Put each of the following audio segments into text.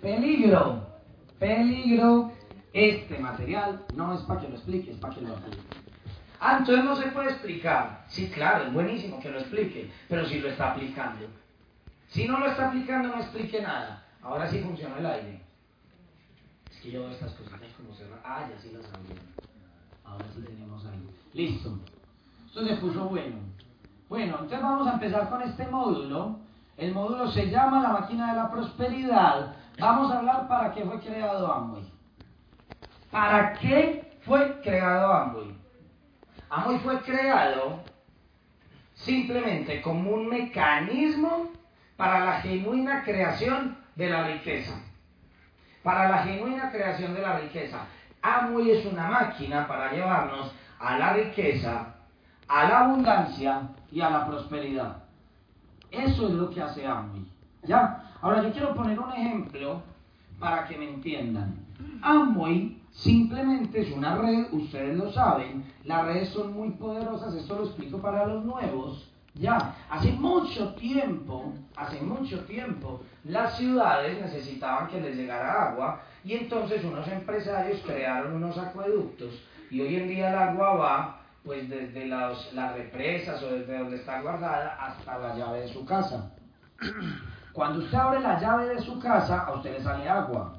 Peligro, peligro. Este material no es para que lo explique, es para que lo aplique. Ah, entonces no se puede explicar. Sí, claro, es buenísimo que lo explique, pero si lo está aplicando. Si no lo está aplicando, no explique nada. Ahora sí funciona el aire. Es que yo veo estas cositas como cerrar. Ah, ya sí las sabía. Ahora sí tenemos aire. Listo. Esto se puso bueno. Bueno, entonces vamos a empezar con este módulo. El módulo se llama La máquina de la prosperidad. Vamos a hablar para qué fue creado Amway. ¿Para qué fue creado Amway? Amway fue creado simplemente como un mecanismo para la genuina creación de la riqueza. Para la genuina creación de la riqueza. Amway es una máquina para llevarnos a la riqueza, a la abundancia y a la prosperidad. Eso es lo que hace Amway. ¿Ya? Ahora yo quiero poner un ejemplo para que me entiendan. Amway simplemente es una red, ustedes lo saben, las redes son muy poderosas, esto lo explico para los nuevos. Ya, hace mucho tiempo, hace mucho tiempo, las ciudades necesitaban que les llegara agua y entonces unos empresarios crearon unos acueductos y hoy en día el agua va pues desde las, las represas o desde donde está guardada hasta la llave de su casa. Cuando usted abre la llave de su casa, a usted le sale agua.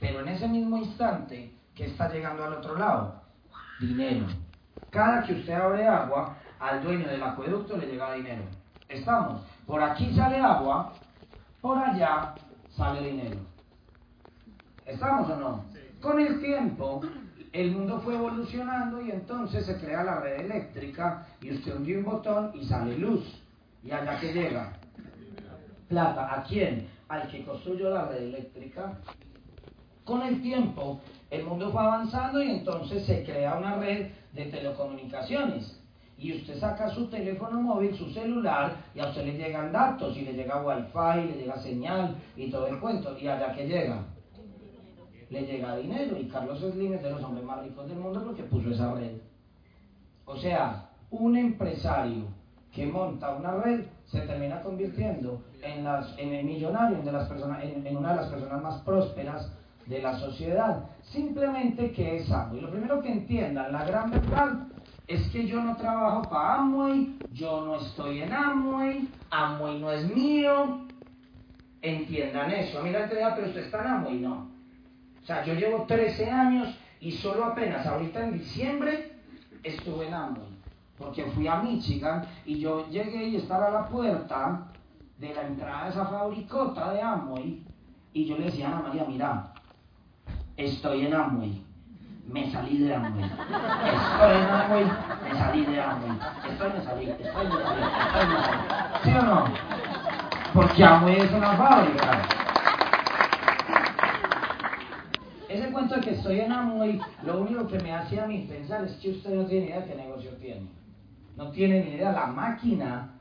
Pero en ese mismo instante, ¿qué está llegando al otro lado? Dinero. Cada que usted abre agua, al dueño del acueducto le llega dinero. Estamos. Por aquí sale agua, por allá sale dinero. ¿Estamos o no? Con el tiempo, el mundo fue evolucionando y entonces se crea la red eléctrica y usted hunde un botón y sale luz. ¿Y allá que llega? Plata. ¿A quién? Al que construyó la red eléctrica. Con el tiempo, el mundo fue avanzando y entonces se crea una red de telecomunicaciones. Y usted saca su teléfono móvil, su celular, y a usted le llegan datos, y le llega wifi, le llega señal, y todo el cuento. ¿Y allá que llega? Le llega dinero. Y Carlos Slim es de los hombres más ricos del mundo porque puso esa red. O sea, un empresario que monta una red se termina convirtiendo en, el millonario, en, de las personas, en, una de las personas más prósperas de la sociedad. Simplemente que es Amway. Lo primero que entiendan, la gran verdad es que yo no trabajo para Amway, yo no estoy en Amway, Amway no es mío. Entiendan eso. A mí la entrega, pero usted está en Amway, no. O sea, yo llevo 13 años y solo apenas ahorita en diciembre estuve en Amway. Porque fui a Michigan y yo llegué y estaba a la puerta de la entrada de esa fabricota de Amway y yo le decía a Ana María, mira, estoy en Amway, me salí de Amway, estoy en Amway, me salí de Amway, estoy, me salí, estoy, me salí, estoy, me salí. ¿Sí o no? Porque Amway es una fábrica. Ese cuento de que estoy en Amway, lo único que me hace a mí pensar es que usted no tiene idea de qué negocio tiene. No tiene ni idea la máquina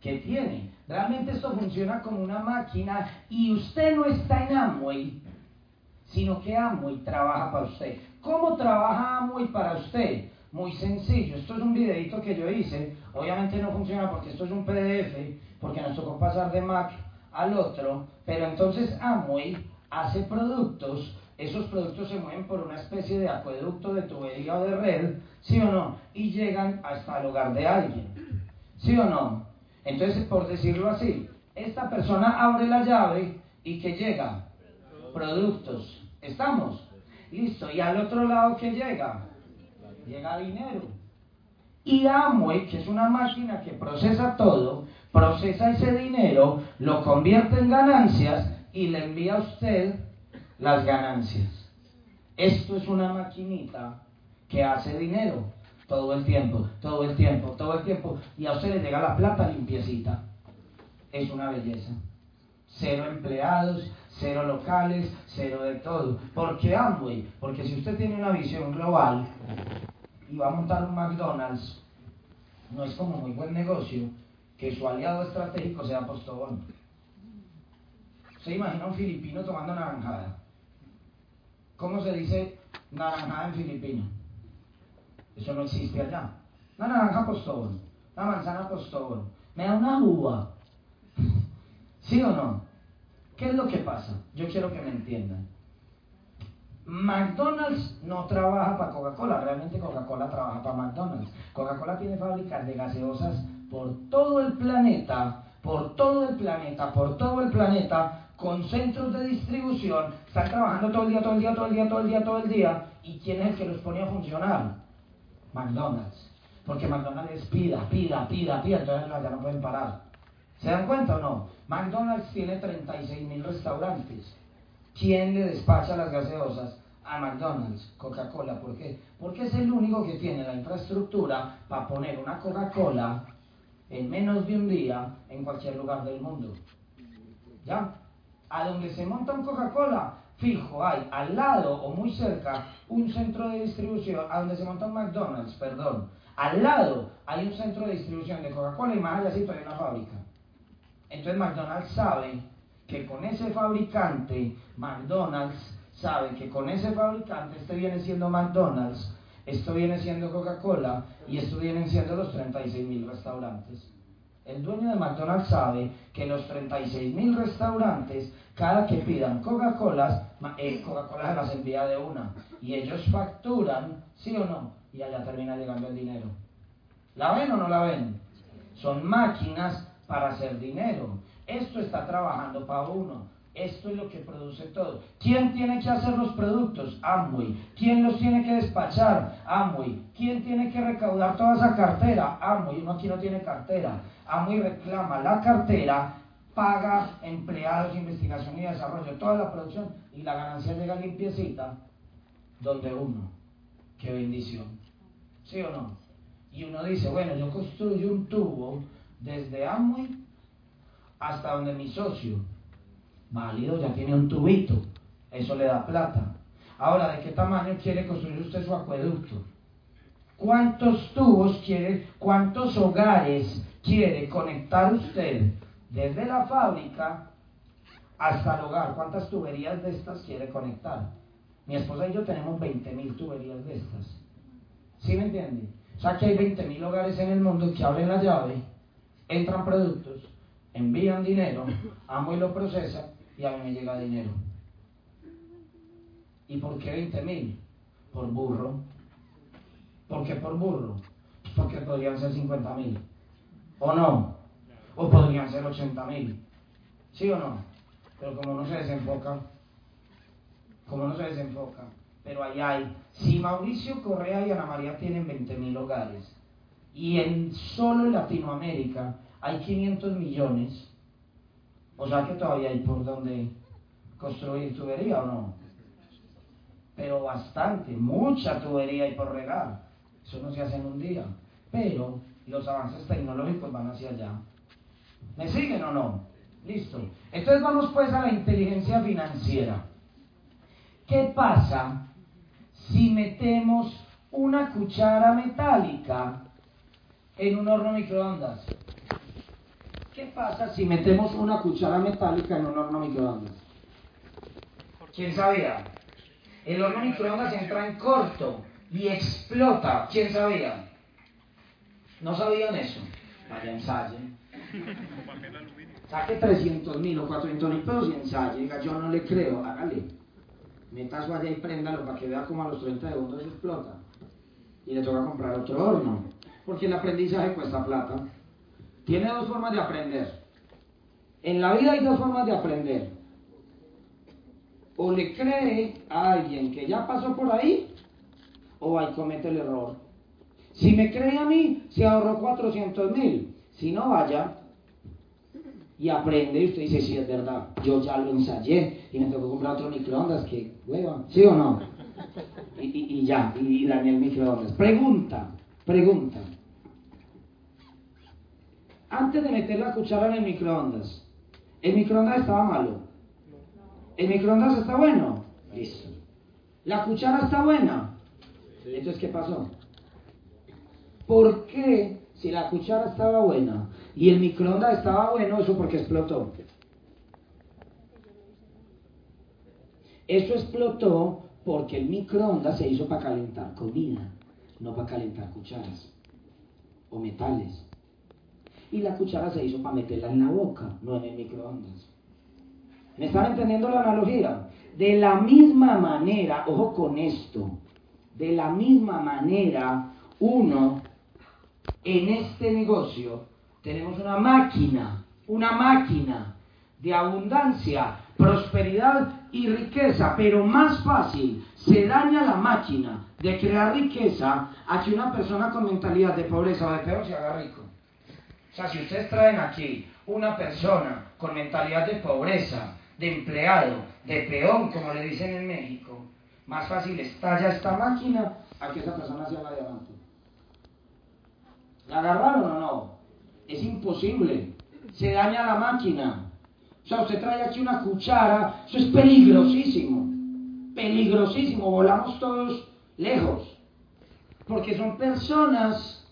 que tiene. Realmente esto funciona como una máquina y usted no está en Amway, sino que Amway trabaja para usted. ¿Cómo trabaja Amway para usted? Muy sencillo. Esto es un videito que yo hice. Obviamente no funciona porque esto es un PDF, porque nos tocó pasar de Mac al otro. Pero entonces Amway hace productos. Esos productos se mueven por una especie de acueducto, de tubería o de red, ¿sí o no? Y llegan hasta el hogar de alguien. ¿Sí o no? Entonces, por decirlo así, esta persona abre la llave y que llega productos. ¿Estamos? Listo. Y al otro lado que llega? Llega dinero. Y Amway, que es una máquina que procesa todo, procesa ese dinero, lo convierte en ganancias y le envía a usted las ganancias. Esto es una maquinita que hace dinero todo el tiempo, todo el tiempo, todo el tiempo. Y a usted le llega la plata limpiecita. Es una belleza. Cero empleados, cero locales, cero de todo. ¿Por qué Amway? Porque si usted tiene una visión global y va a montar un McDonald's, no es como muy buen negocio que su aliado estratégico sea Postobón. ¿Se imagina un filipino tomando naranjada? ¿Cómo se dice naranjada en filipino? Eso no existe allá. Una naranja Postobón, una manzana Postobón. Me da una uva. ¿Sí o no? ¿Qué es lo que pasa? Yo quiero que me entiendan. McDonald's no trabaja para Coca-Cola, realmente Coca-Cola trabaja para McDonald's. Coca-Cola tiene fábricas de gaseosas por todo el planeta, por todo el planeta, por todo el planeta, con centros de distribución, están trabajando todo el día, todo el día, todo el día, todo el día, todo el día. ¿Y quién es el que los pone a funcionar? McDonald's. Porque McDonald's pida, pida, pida, pida, entonces ya no pueden parar. ¿Se dan cuenta o no? McDonald's tiene 36 mil restaurantes. ¿Quién le despacha las gaseosas? A McDonald's, Coca-Cola. ¿Por qué? Porque es el único que tiene la infraestructura para poner una Coca-Cola en menos de un día en cualquier lugar del mundo. ¿Ya? A donde se monta un Coca-Cola, fijo, hay al lado o muy cerca un centro de distribución, a donde se monta un McDonald's, perdón. Al lado hay un centro de distribución de Coca-Cola y más allá hay una fábrica. Entonces McDonald's sabe que con ese fabricante, McDonald's sabe que con ese fabricante, este viene siendo McDonald's, esto viene siendo Coca-Cola y esto vienen siendo los 36 mil restaurantes. El dueño de McDonald's sabe que los 36 mil restaurantes, cada que pidan Coca-Cola, eh, Coca-Cola las envía de una. Y ellos facturan, sí o no, y allá termina llegando el dinero. ¿La ven o no la ven? Son máquinas para hacer dinero. Esto está trabajando para uno. Esto es lo que produce todo. ¿Quién tiene que hacer los productos? Amway. ¿Quién los tiene que despachar? Amway. ¿Quién tiene que recaudar toda esa cartera? Amway. Uno aquí no tiene cartera. Amway reclama la cartera, paga empleados, investigación y desarrollo, toda la producción y la ganancia llega limpiecita donde uno. Qué bendición. ¿Sí o no? Y uno dice, bueno, yo construyo un tubo desde Amway hasta donde mi socio, válido, ya tiene un tubito, eso le da plata. Ahora, ¿de qué tamaño quiere construir usted su acueducto? ¿Cuántos tubos quiere, cuántos hogares quiere conectar usted desde la fábrica hasta el hogar? ¿Cuántas tuberías de estas quiere conectar? Mi esposa y yo tenemos 20.000 tuberías de estas. ¿Sí me entiende? O sea que hay 20.000 hogares en el mundo que abren la llave entran productos, envían dinero, amo y lo procesa y a mí me llega dinero. ¿Y por qué 20 mil? Por burro. ¿Por qué por burro? Porque podrían ser 50 mil. ¿O no? O podrían ser 80 mil. ¿Sí o no? Pero como no se desenfoca, como no se desenfoca, pero ahí hay. Si Mauricio Correa y Ana María tienen 20 mil hogares, y en solo en Latinoamérica hay 500 millones, o sea que todavía hay por donde construir tubería o no. Pero bastante, mucha tubería hay por regar. Eso no se hace en un día. Pero los avances tecnológicos van hacia allá. ¿Me siguen o no? Listo. Entonces vamos pues a la inteligencia financiera. ¿Qué pasa si metemos una cuchara metálica en un horno microondas. ¿Qué pasa si metemos una cuchara metálica en un horno microondas? ¿Quién sabía? El horno microondas entra en corto y explota. ¿Quién sabía? ¿No sabían eso? Vaya, ensayen. Saque 300 mil o 400 mil pesos y ensaye. Diga, yo no le creo, hágale. Meta allá y préndalo para que vea cómo a los 30 segundos explota. Y le toca comprar otro horno porque el aprendizaje cuesta plata. Tiene dos formas de aprender. En la vida hay dos formas de aprender. O le cree a alguien que ya pasó por ahí, o ahí comete el error. Si me cree a mí, se ahorró 400 mil. Si no, vaya y aprende. Y usted dice, sí, es verdad, yo ya lo ensayé y me tocó comprar otro microondas, que hueva, ¿sí o no? Y, y ya, y dañé el microondas. Pregunta, pregunta. Antes de meter la cuchara en el microondas, ¿el microondas estaba malo? ¿El microondas está bueno? Listo. ¿La cuchara está buena? Entonces, ¿qué pasó? ¿Por qué, si la cuchara estaba buena y el microondas estaba bueno, eso porque explotó? Eso explotó porque el microondas se hizo para calentar comida, no para calentar cucharas o metales y la cuchara se hizo para meterla en la boca, no en el microondas. ¿Me están entendiendo la analogía? De la misma manera, ojo con esto, de la misma manera, uno en este negocio tenemos una máquina, una máquina de abundancia, prosperidad y riqueza, pero más fácil se daña la máquina de crear riqueza a que una persona con mentalidad de pobreza o de peor se haga rico. O sea, si ustedes traen aquí una persona con mentalidad de pobreza, de empleado, de peón, como le dicen en México, más fácil estalla esta máquina a que esa persona se haga diamante. ¿La agarraron o no? Es imposible. Se daña la máquina. O sea, usted trae aquí una cuchara, eso es peligrosísimo. Peligrosísimo. Volamos todos lejos. Porque son personas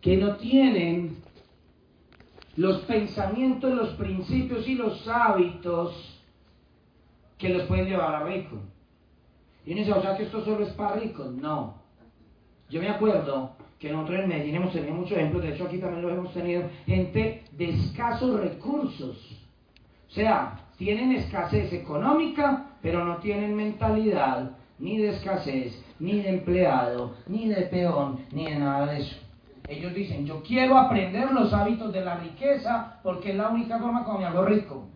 que no tienen los pensamientos, los principios y los hábitos que los pueden llevar a rico. Y uno dice, o sea que esto solo es para ricos. No. Yo me acuerdo que nosotros en Medellín hemos tenido muchos ejemplos, de hecho aquí también lo hemos tenido, gente de escasos recursos. O sea, tienen escasez económica, pero no tienen mentalidad ni de escasez, ni de empleado, ni de peón, ni de nada de eso. Ellos dicen, yo quiero aprender los hábitos de la riqueza porque es la única forma como me hago rico.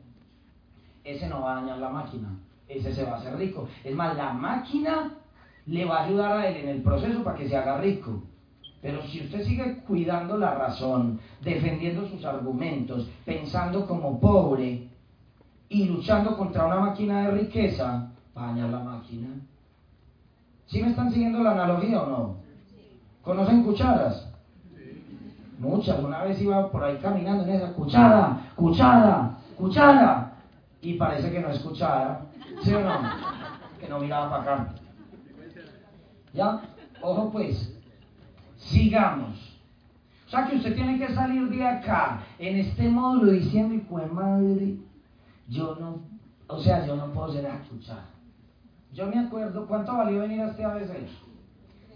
Ese no va a dañar la máquina, ese se va a hacer rico. Es más, la máquina le va a ayudar a él en el proceso para que se haga rico. Pero si usted sigue cuidando la razón, defendiendo sus argumentos, pensando como pobre y luchando contra una máquina de riqueza, va la máquina. ¿Sí me están siguiendo la analogía o no? ¿Conocen cucharas? Muchas. Una vez iba por ahí caminando en esa cuchara, cuchara, cuchara. Y parece que no es cuchara. ¿Sí o no? Que no miraba para acá. ¿Ya? Ojo pues. Sigamos. O sea que usted tiene que salir de acá en este módulo diciendo, hijo de madre, yo no, o sea, yo no puedo ser a cuchara. Yo me acuerdo, ¿cuánto valió venir a este ABC?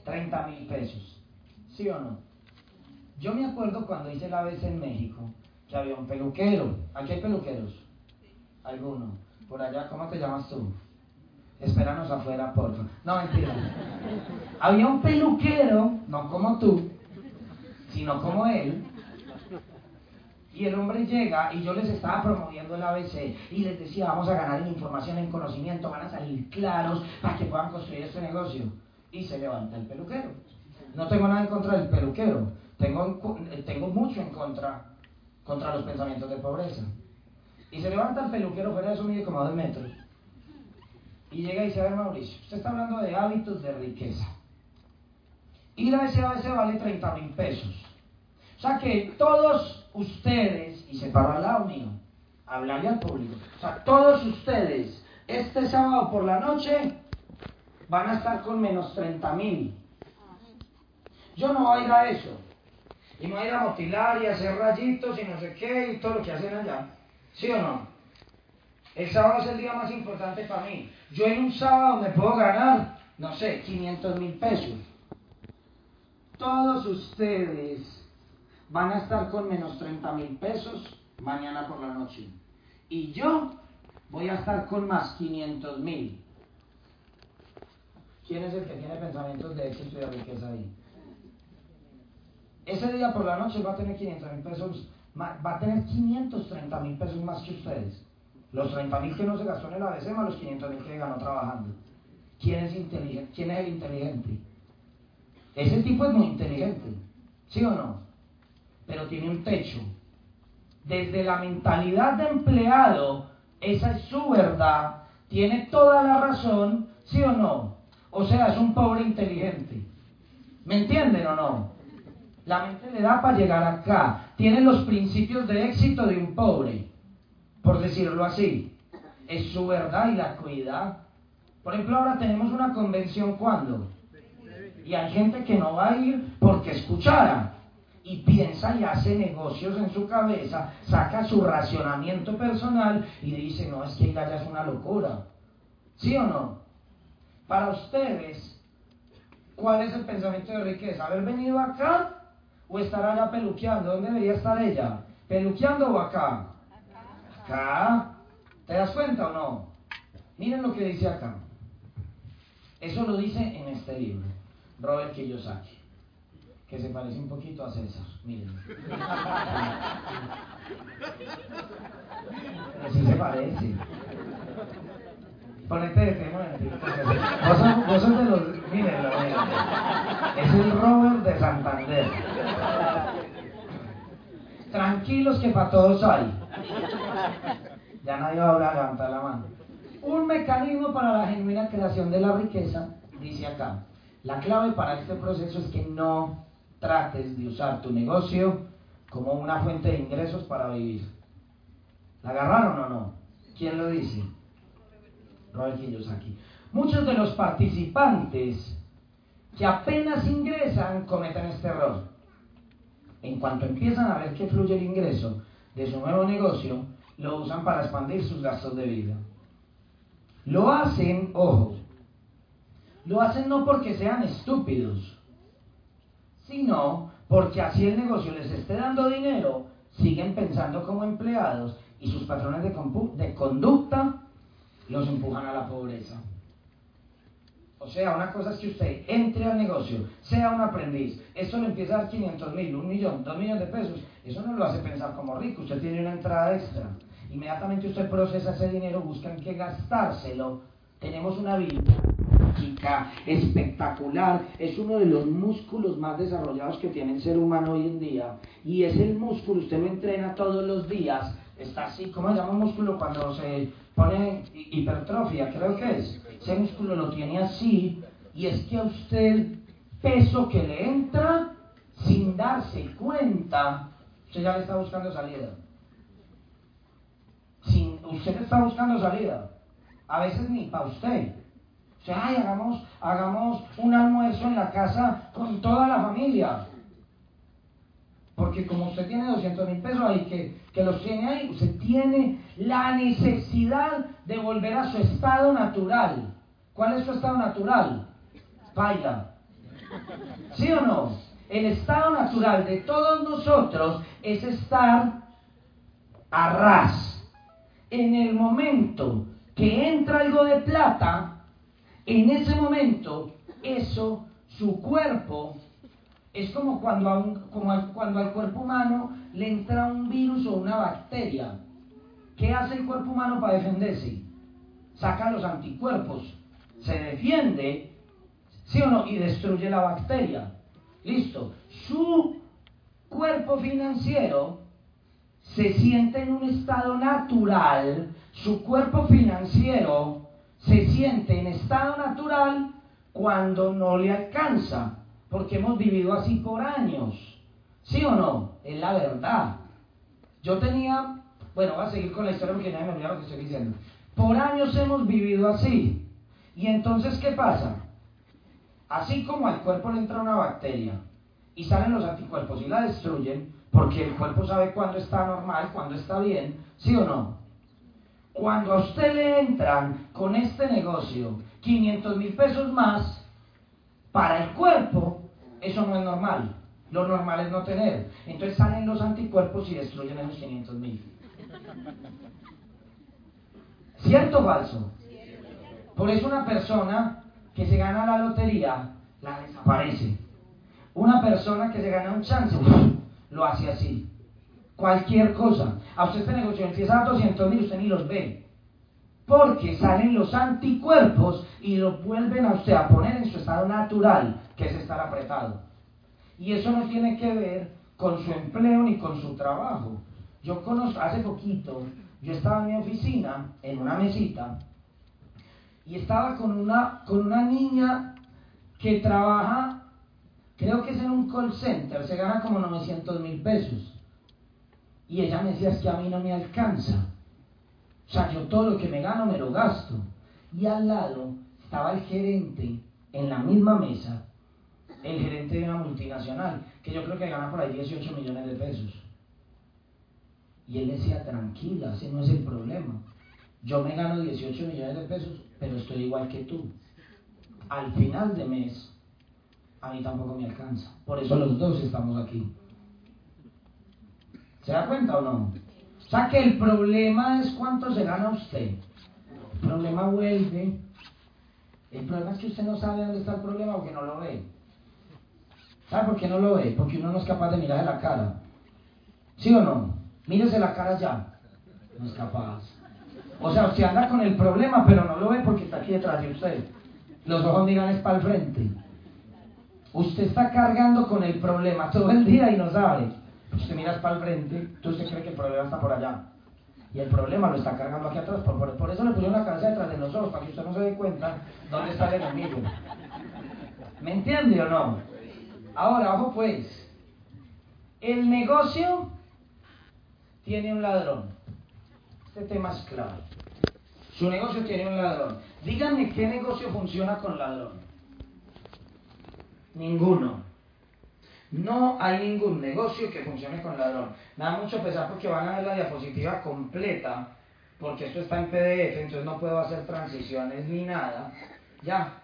30 mil pesos. ¿Sí o no? Yo me acuerdo cuando hice la vez en México, que había un peluquero. Aquí hay peluqueros. Alguno. Por allá, ¿cómo te llamas tú? Espéranos afuera, por favor. No, mentira. había un peluquero, no como tú, sino como él. Y el hombre llega y yo les estaba promoviendo el ABC y les decía, vamos a ganar en información, en conocimiento, van a salir claros para que puedan construir este negocio. Y se levanta el peluquero. No tengo nada en contra del peluquero, tengo, eh, tengo mucho en contra, contra los pensamientos de pobreza. Y se levanta el peluquero, fuera de eso mide como a dos metros. Y llega y dice, a Mauricio, usted está hablando de hábitos de riqueza. Y la SABC vale 30 mil pesos. O sea que todos ustedes, y se paró al lado mío, hablarle al público, o sea, todos ustedes, este sábado por la noche, van a estar con menos 30 mil. Yo no voy a ir a eso. Y me voy a ir a motilar y a hacer rayitos y no sé qué y todo lo que hacen allá. ¿Sí o no? El sábado es el día más importante para mí. Yo en un sábado me puedo ganar, no sé, 500 mil pesos. Todos ustedes van a estar con menos 30 mil pesos mañana por la noche. Y yo voy a estar con más 500 mil. ¿Quién es el que tiene pensamientos de éxito y de riqueza ahí? Ese día por la noche va a tener 500 mil pesos, va a tener 530 mil pesos más que ustedes. Los 30 mil que no se gastó en el ABC más los 500 mil que ganó trabajando. ¿Quién es, inteligente? ¿Quién es el inteligente? Ese tipo es muy inteligente, ¿sí o no? Pero tiene un techo. Desde la mentalidad de empleado, esa es su verdad, tiene toda la razón, ¿sí o no? O sea, es un pobre inteligente. ¿Me entienden o no? La mente le da para llegar acá. Tiene los principios de éxito de un pobre, por decirlo así. Es su verdad y la cuida. Por ejemplo, ahora tenemos una convención cuando. Y hay gente que no va a ir porque escuchara. Y piensa y hace negocios en su cabeza, saca su racionamiento personal y dice, no, es que ir allá es una locura. ¿Sí o no? Para ustedes, ¿cuál es el pensamiento de riqueza? Haber venido acá ¿O estará allá peluqueando? ¿Dónde debería estar ella? ¿Peluqueando o acá? Acá. ¿Te das cuenta o no? Miren lo que dice acá. Eso lo dice en este libro, Robert Kiyosaki, que se parece un poquito a César. Miren. Pero sí se parece. Ponete de tema vos vos sos de los. Mírenlo, mírenlo. Es el Robert de Santander. Tranquilos que para todos hay. Ya nadie va a hablar, levantar la mano. Un mecanismo para la genuina creación de la riqueza, dice acá. La clave para este proceso es que no trates de usar tu negocio como una fuente de ingresos para vivir. ¿La agarraron o no? ¿Quién lo dice? Robert Kiyosaki. Muchos de los participantes que apenas ingresan cometen este error. En cuanto empiezan a ver que fluye el ingreso de su nuevo negocio, lo usan para expandir sus gastos de vida. Lo hacen, ojo, lo hacen no porque sean estúpidos, sino porque así el negocio les esté dando dinero, siguen pensando como empleados y sus patrones de, de conducta los empujan a la pobreza. O sea, una cosa es que usted entre al negocio, sea un aprendiz, eso le empieza a dar 500 mil, un millón, dos millones de pesos, eso no lo hace pensar como rico, usted tiene una entrada extra. Inmediatamente usted procesa ese dinero, busca en qué gastárselo. Tenemos una biblioteca espectacular, es uno de los músculos más desarrollados que tiene el ser humano hoy en día. Y es el músculo, usted lo entrena todos los días, está así, ¿cómo se llama un músculo cuando se pone hipertrofia? Creo que es. Ese músculo lo tiene así y es que a usted peso que le entra sin darse cuenta, usted ya le está buscando salida. Usted está buscando salida. A veces ni para usted. O sea, ay, hagamos, hagamos un almuerzo en la casa con toda la familia. Porque como usted tiene 200 mil pesos ahí, que, que los tiene ahí, usted tiene la necesidad de volver a su estado natural. ¿Cuál es su estado natural? Baila. ¿Sí o no? El estado natural de todos nosotros es estar a ras. En el momento que entra algo de plata, en ese momento, eso, su cuerpo es como cuando, como cuando al cuerpo humano le entra un virus o una bacteria. ¿Qué hace el cuerpo humano para defenderse? Saca los anticuerpos, se defiende, ¿sí o no? Y destruye la bacteria. Listo. Su cuerpo financiero se siente en un estado natural, su cuerpo financiero se siente en estado natural cuando no le alcanza porque hemos vivido así por años. ¿Sí o no? Es la verdad. Yo tenía, bueno, voy a seguir con la historia porque nadie me olvida lo que estoy diciendo. Por años hemos vivido así. Y entonces, ¿qué pasa? Así como al cuerpo le entra una bacteria y salen los anticuerpos y la destruyen, porque el cuerpo sabe cuándo está normal, cuándo está bien, ¿sí o no? Cuando a usted le entran con este negocio 500 mil pesos más, para el cuerpo, eso no es normal. Lo normal es no tener. Entonces salen los anticuerpos y destruyen esos 500 mil. ¿Cierto o falso? Por eso una persona que se gana la lotería, la desaparece. Una persona que se gana un chance, lo hace así. Cualquier cosa. A usted este negocio empieza a 200 mil, usted ni los ve porque salen los anticuerpos y lo vuelven a usted a poner en su estado natural, que es estar apretado. Y eso no tiene que ver con su empleo ni con su trabajo. Yo conozco, hace poquito, yo estaba en mi oficina, en una mesita, y estaba con una, con una niña que trabaja, creo que es en un call center, se gana como 900 mil pesos. Y ella me decía, es que a mí no me alcanza. O sea, yo todo lo que me gano me lo gasto. Y al lado estaba el gerente en la misma mesa, el gerente de una multinacional, que yo creo que gana por ahí 18 millones de pesos. Y él decía, tranquila, ese no es el problema. Yo me gano 18 millones de pesos, pero estoy igual que tú. Al final de mes, a mí tampoco me alcanza. Por eso los dos estamos aquí. ¿Se da cuenta o no? O sea que el problema es cuánto se gana usted. El problema vuelve. El problema es que usted no sabe dónde está el problema porque no lo ve. ¿Sabe por qué no lo ve? Porque uno no es capaz de mirar la cara. ¿Sí o no? Mírese la cara ya. No es capaz. O sea, usted anda con el problema, pero no lo ve porque está aquí detrás de usted. Los ojos miran es para el frente. Usted está cargando con el problema todo el día y no sabe. Usted mira para el frente, tú se cree que el problema está por allá. Y el problema lo está cargando aquí atrás. Por, por eso le pusieron la cabeza detrás de nosotros, para que usted no se dé cuenta dónde está el enemigo. ¿Me entiende o no? Ahora, ojo pues. El negocio tiene un ladrón. Este tema es clave. Su negocio tiene un ladrón. Díganme qué negocio funciona con ladrón. Ninguno. No hay ningún negocio que funcione con ladrón. Nada mucho pesar porque van a ver la diapositiva completa, porque esto está en PDF, entonces no puedo hacer transiciones ni nada. Ya,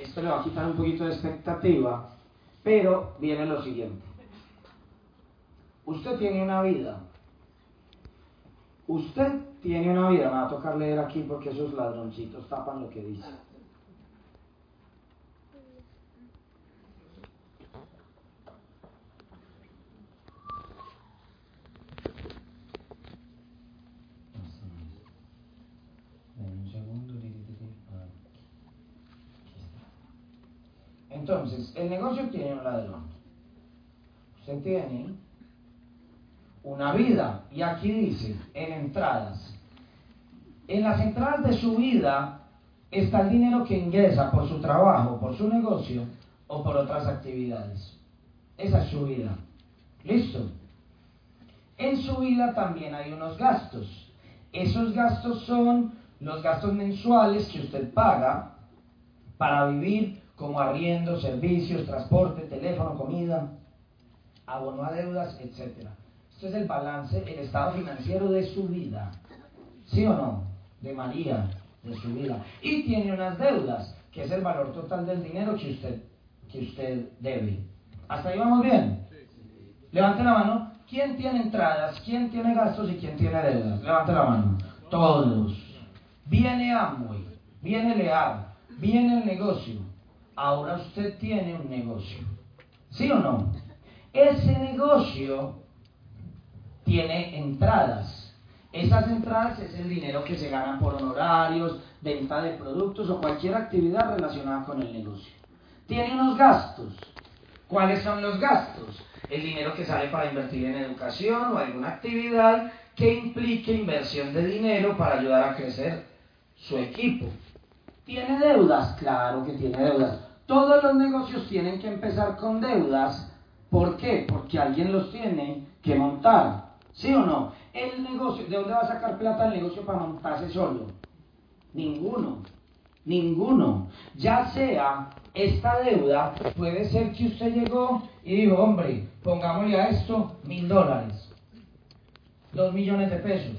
esto le va a quitar un poquito de expectativa, pero viene lo siguiente. Usted tiene una vida. Usted tiene una vida. Me va a tocar leer aquí porque esos ladroncitos tapan lo que dice. Entonces, el negocio tiene un ladrón. Usted tiene una vida. Y aquí dice, en entradas. En las entradas de su vida está el dinero que ingresa por su trabajo, por su negocio o por otras actividades. Esa es su vida. ¿Listo? En su vida también hay unos gastos. Esos gastos son los gastos mensuales que usted paga para vivir como arriendo, servicios, transporte, teléfono, comida, abono a deudas, etc. Esto es el balance, el estado financiero de su vida. ¿Sí o no? De María, de su vida. Y tiene unas deudas, que es el valor total del dinero que usted, que usted debe. ¿Hasta ahí vamos bien? Levante la mano. ¿Quién tiene entradas? ¿Quién tiene gastos y quién tiene deudas? Levante la mano. Todos. Viene Amway, viene Leal, viene el negocio, ahora usted tiene un negocio. ¿Sí o no? Ese negocio tiene entradas. Esas entradas es el dinero que se gana por honorarios, venta de productos o cualquier actividad relacionada con el negocio. Tiene unos gastos. ¿Cuáles son los gastos? El dinero que sale para invertir en educación o alguna actividad que implique inversión de dinero para ayudar a crecer su equipo. ¿Tiene deudas? Claro que tiene deudas. Todos los negocios tienen que empezar con deudas. ¿Por qué? Porque alguien los tiene que montar. ¿Sí o no? El negocio, ¿de dónde va a sacar plata el negocio para montarse solo? Ninguno. Ninguno. Ya sea esta deuda, puede ser que usted llegó y dijo, hombre, pongámosle a esto mil dólares, dos millones de pesos,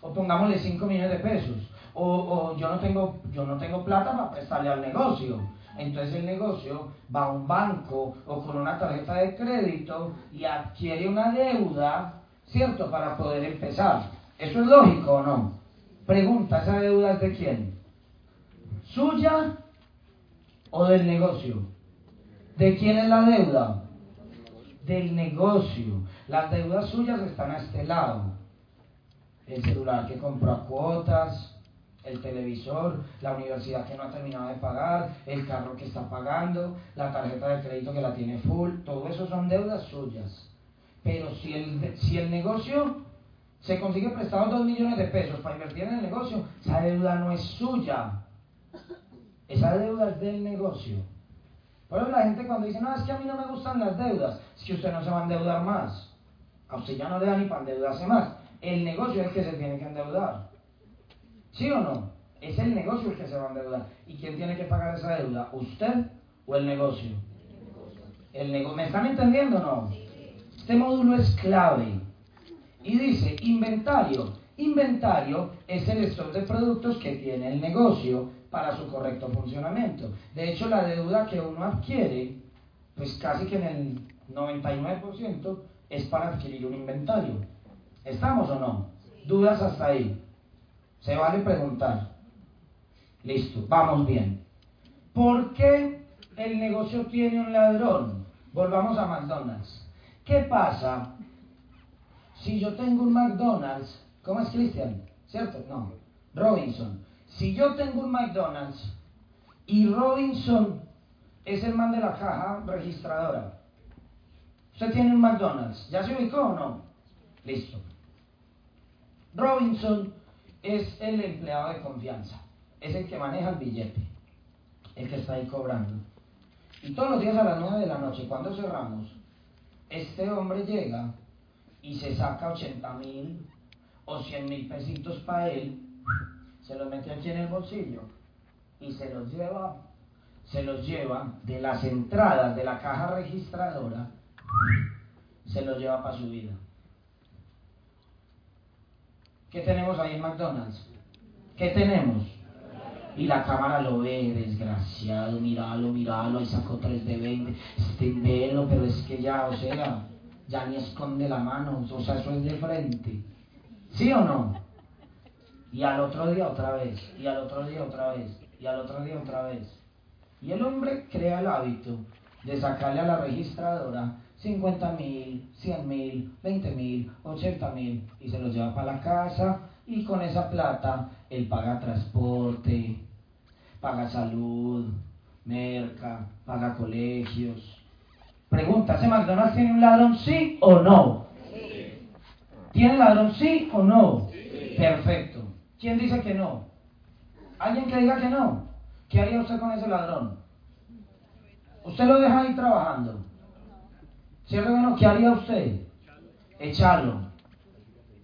o pongámosle cinco millones de pesos, o, yo no tengo, yo no tengo plata para prestarle al negocio. Entonces el negocio va a un banco o con una tarjeta de crédito y adquiere una deuda, ¿cierto? Para poder empezar. ¿Eso es lógico o no? Pregunta, ¿esa deuda es de quién? ¿Suya o del negocio? ¿De quién es la deuda? Del negocio. Las deudas suyas están a este lado. El celular que compra cuotas, el televisor, la universidad que no ha terminado de pagar, el carro que está pagando, la tarjeta de crédito que la tiene full, todo eso son deudas suyas. Pero si el, si el negocio se consigue prestado 2 millones de pesos para invertir en el negocio, esa deuda no es suya. Esa deuda es del negocio. Por eso la gente cuando dice, no, es que a mí no me gustan las deudas, es que usted no se va a endeudar más. A usted ya no le da ni para endeudarse más. El negocio es el que se tiene que endeudar. ¿Sí o no? Es el negocio el que se va a endeudar. ¿Y quién tiene que pagar esa deuda? ¿Usted o el negocio? El negocio. ¿Me están entendiendo o no? Este módulo es clave. Y dice, inventario. Inventario es el stock de productos que tiene el negocio para su correcto funcionamiento. De hecho, la deuda que uno adquiere, pues casi que en el 99% es para adquirir un inventario. ¿Estamos o no? ¿Dudas hasta ahí? Se vale preguntar. Listo, vamos bien. ¿Por qué el negocio tiene un ladrón? Volvamos a McDonald's. ¿Qué pasa si yo tengo un McDonald's? ¿Cómo es Cristian? ¿Cierto? No. Robinson. Si yo tengo un McDonald's y Robinson es el man de la caja registradora. Usted tiene un McDonald's. ¿Ya se ubicó o no? Listo. Robinson es el empleado de confianza. Es el que maneja el billete. El que está ahí cobrando. Y todos los días a las 9 de la noche, cuando cerramos, este hombre llega y se saca 80 mil o 100 mil pesitos para él, se los mete aquí en el bolsillo y se los lleva, se los lleva de las entradas de la caja registradora, se los lleva para su vida. ¿Qué tenemos ahí en McDonald's? ¿Qué tenemos? Y la cámara lo ve, desgraciado, míralo, míralo, ahí sacó 3 de 20, este velo, pero es que ya, o sea, ya ni esconde la mano, o sea, eso es de frente. ¿Sí o no? Y al otro día otra vez, y al otro día otra vez, y al otro día otra vez. Y el hombre crea el hábito de sacarle a la registradora 50 mil, 100 mil, 20 mil, 80 mil y se los lleva para la casa y con esa plata él paga transporte, paga salud, merca, paga colegios. Pregunta, ¿ese McDonald's tiene un ladrón sí o no? Sí. ¿Tiene ladrón sí o no? Sí. Perfecto. ¿Quién dice que no? ¿Alguien que diga que no? ¿Qué haría usted con ese ladrón? Usted lo deja ahí trabajando. ¿Cierto o no? ¿Qué haría usted? Echarlo.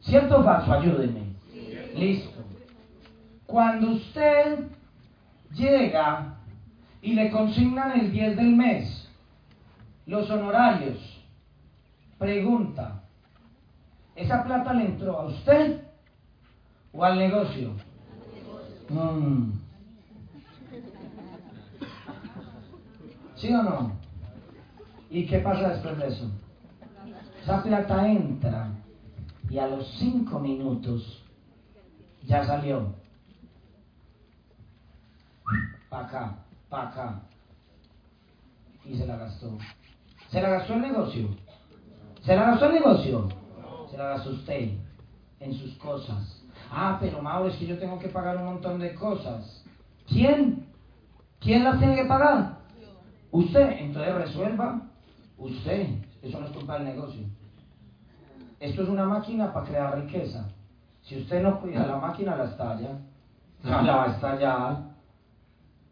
¿Cierto o falso? Ayúdeme. Listo. Cuando usted llega y le consignan el 10 del mes, los honorarios, pregunta, ¿esa plata le entró a usted o al negocio? Mm. ¿Sí o no? ¿Y qué pasa después de eso? Esa plata entra y a los cinco minutos ya salió. Pa' acá, pa' acá. Y se la gastó. ¿Se la gastó el negocio? ¿Se la gastó el negocio? Se la gastó usted en sus cosas. Ah, pero Mauro, es que yo tengo que pagar un montón de cosas. ¿Quién? ¿Quién las tiene que pagar? Usted. Entonces resuelva usted. Eso no es culpa del negocio. Esto es una máquina para crear riqueza. Si usted no cuida la máquina, la estalla. La va a estallar.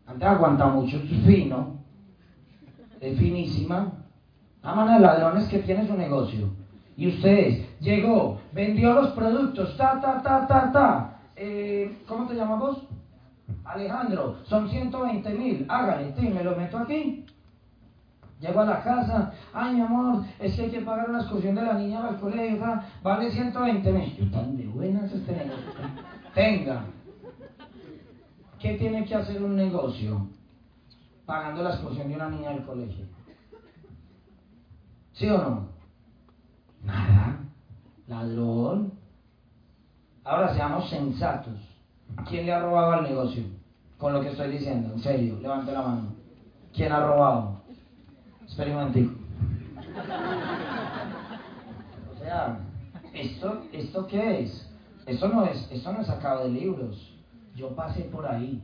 Antes aguanta mucho, es fino. Es finísima. Aman a ladrones que tiene su negocio. Y usted llegó, vendió los productos, ta, ta, ta, ta, ta. Eh, ¿Cómo te llamas vos? Alejandro, son 120 mil, hágale, me lo meto aquí. Llego a la casa, ay mi amor, es que hay que pagar una excursión de la niña al colegio, vale 120 mil. Yo tan de buenas este negocio. Tenga. ¿Qué tiene que hacer un negocio pagando la excursión de una niña al colegio? ¿Sí o no? Nada. Ladrón. Ahora seamos sensatos. ¿Quién le ha robado al negocio? Con lo que estoy diciendo, en serio, levante la mano. ¿Quién ha robado? Un O sea, ¿esto, ¿esto qué es? Esto no es, esto no es sacado de libros. Yo pasé por ahí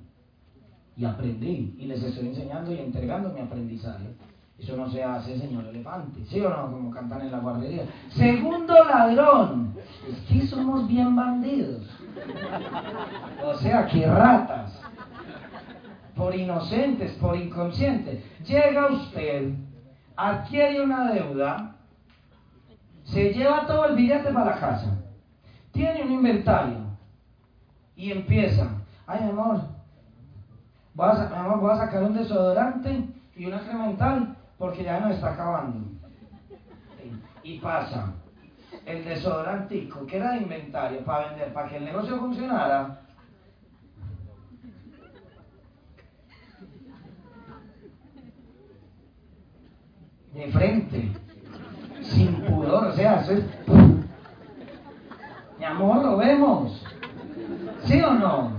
y aprendí y les estoy enseñando y entregando mi aprendizaje. Eso no se hace, señor elefante, ¿sí o no? Como cantan en la guardería. Segundo ladrón, es que somos bien bandidos. O sea, que ratas. Por inocentes, por inconscientes. Llega usted, adquiere una deuda, se lleva todo el billete para la casa, tiene un inventario y empieza. Ay, amor, voy a, amor, voy a sacar un desodorante y una incremental porque ya no está acabando. Y pasa el desodorantico, que era de inventario para vender, para que el negocio funcionara. De frente, sin pudor, o sea, eso es. Mi amor, lo vemos. ¿Sí o no?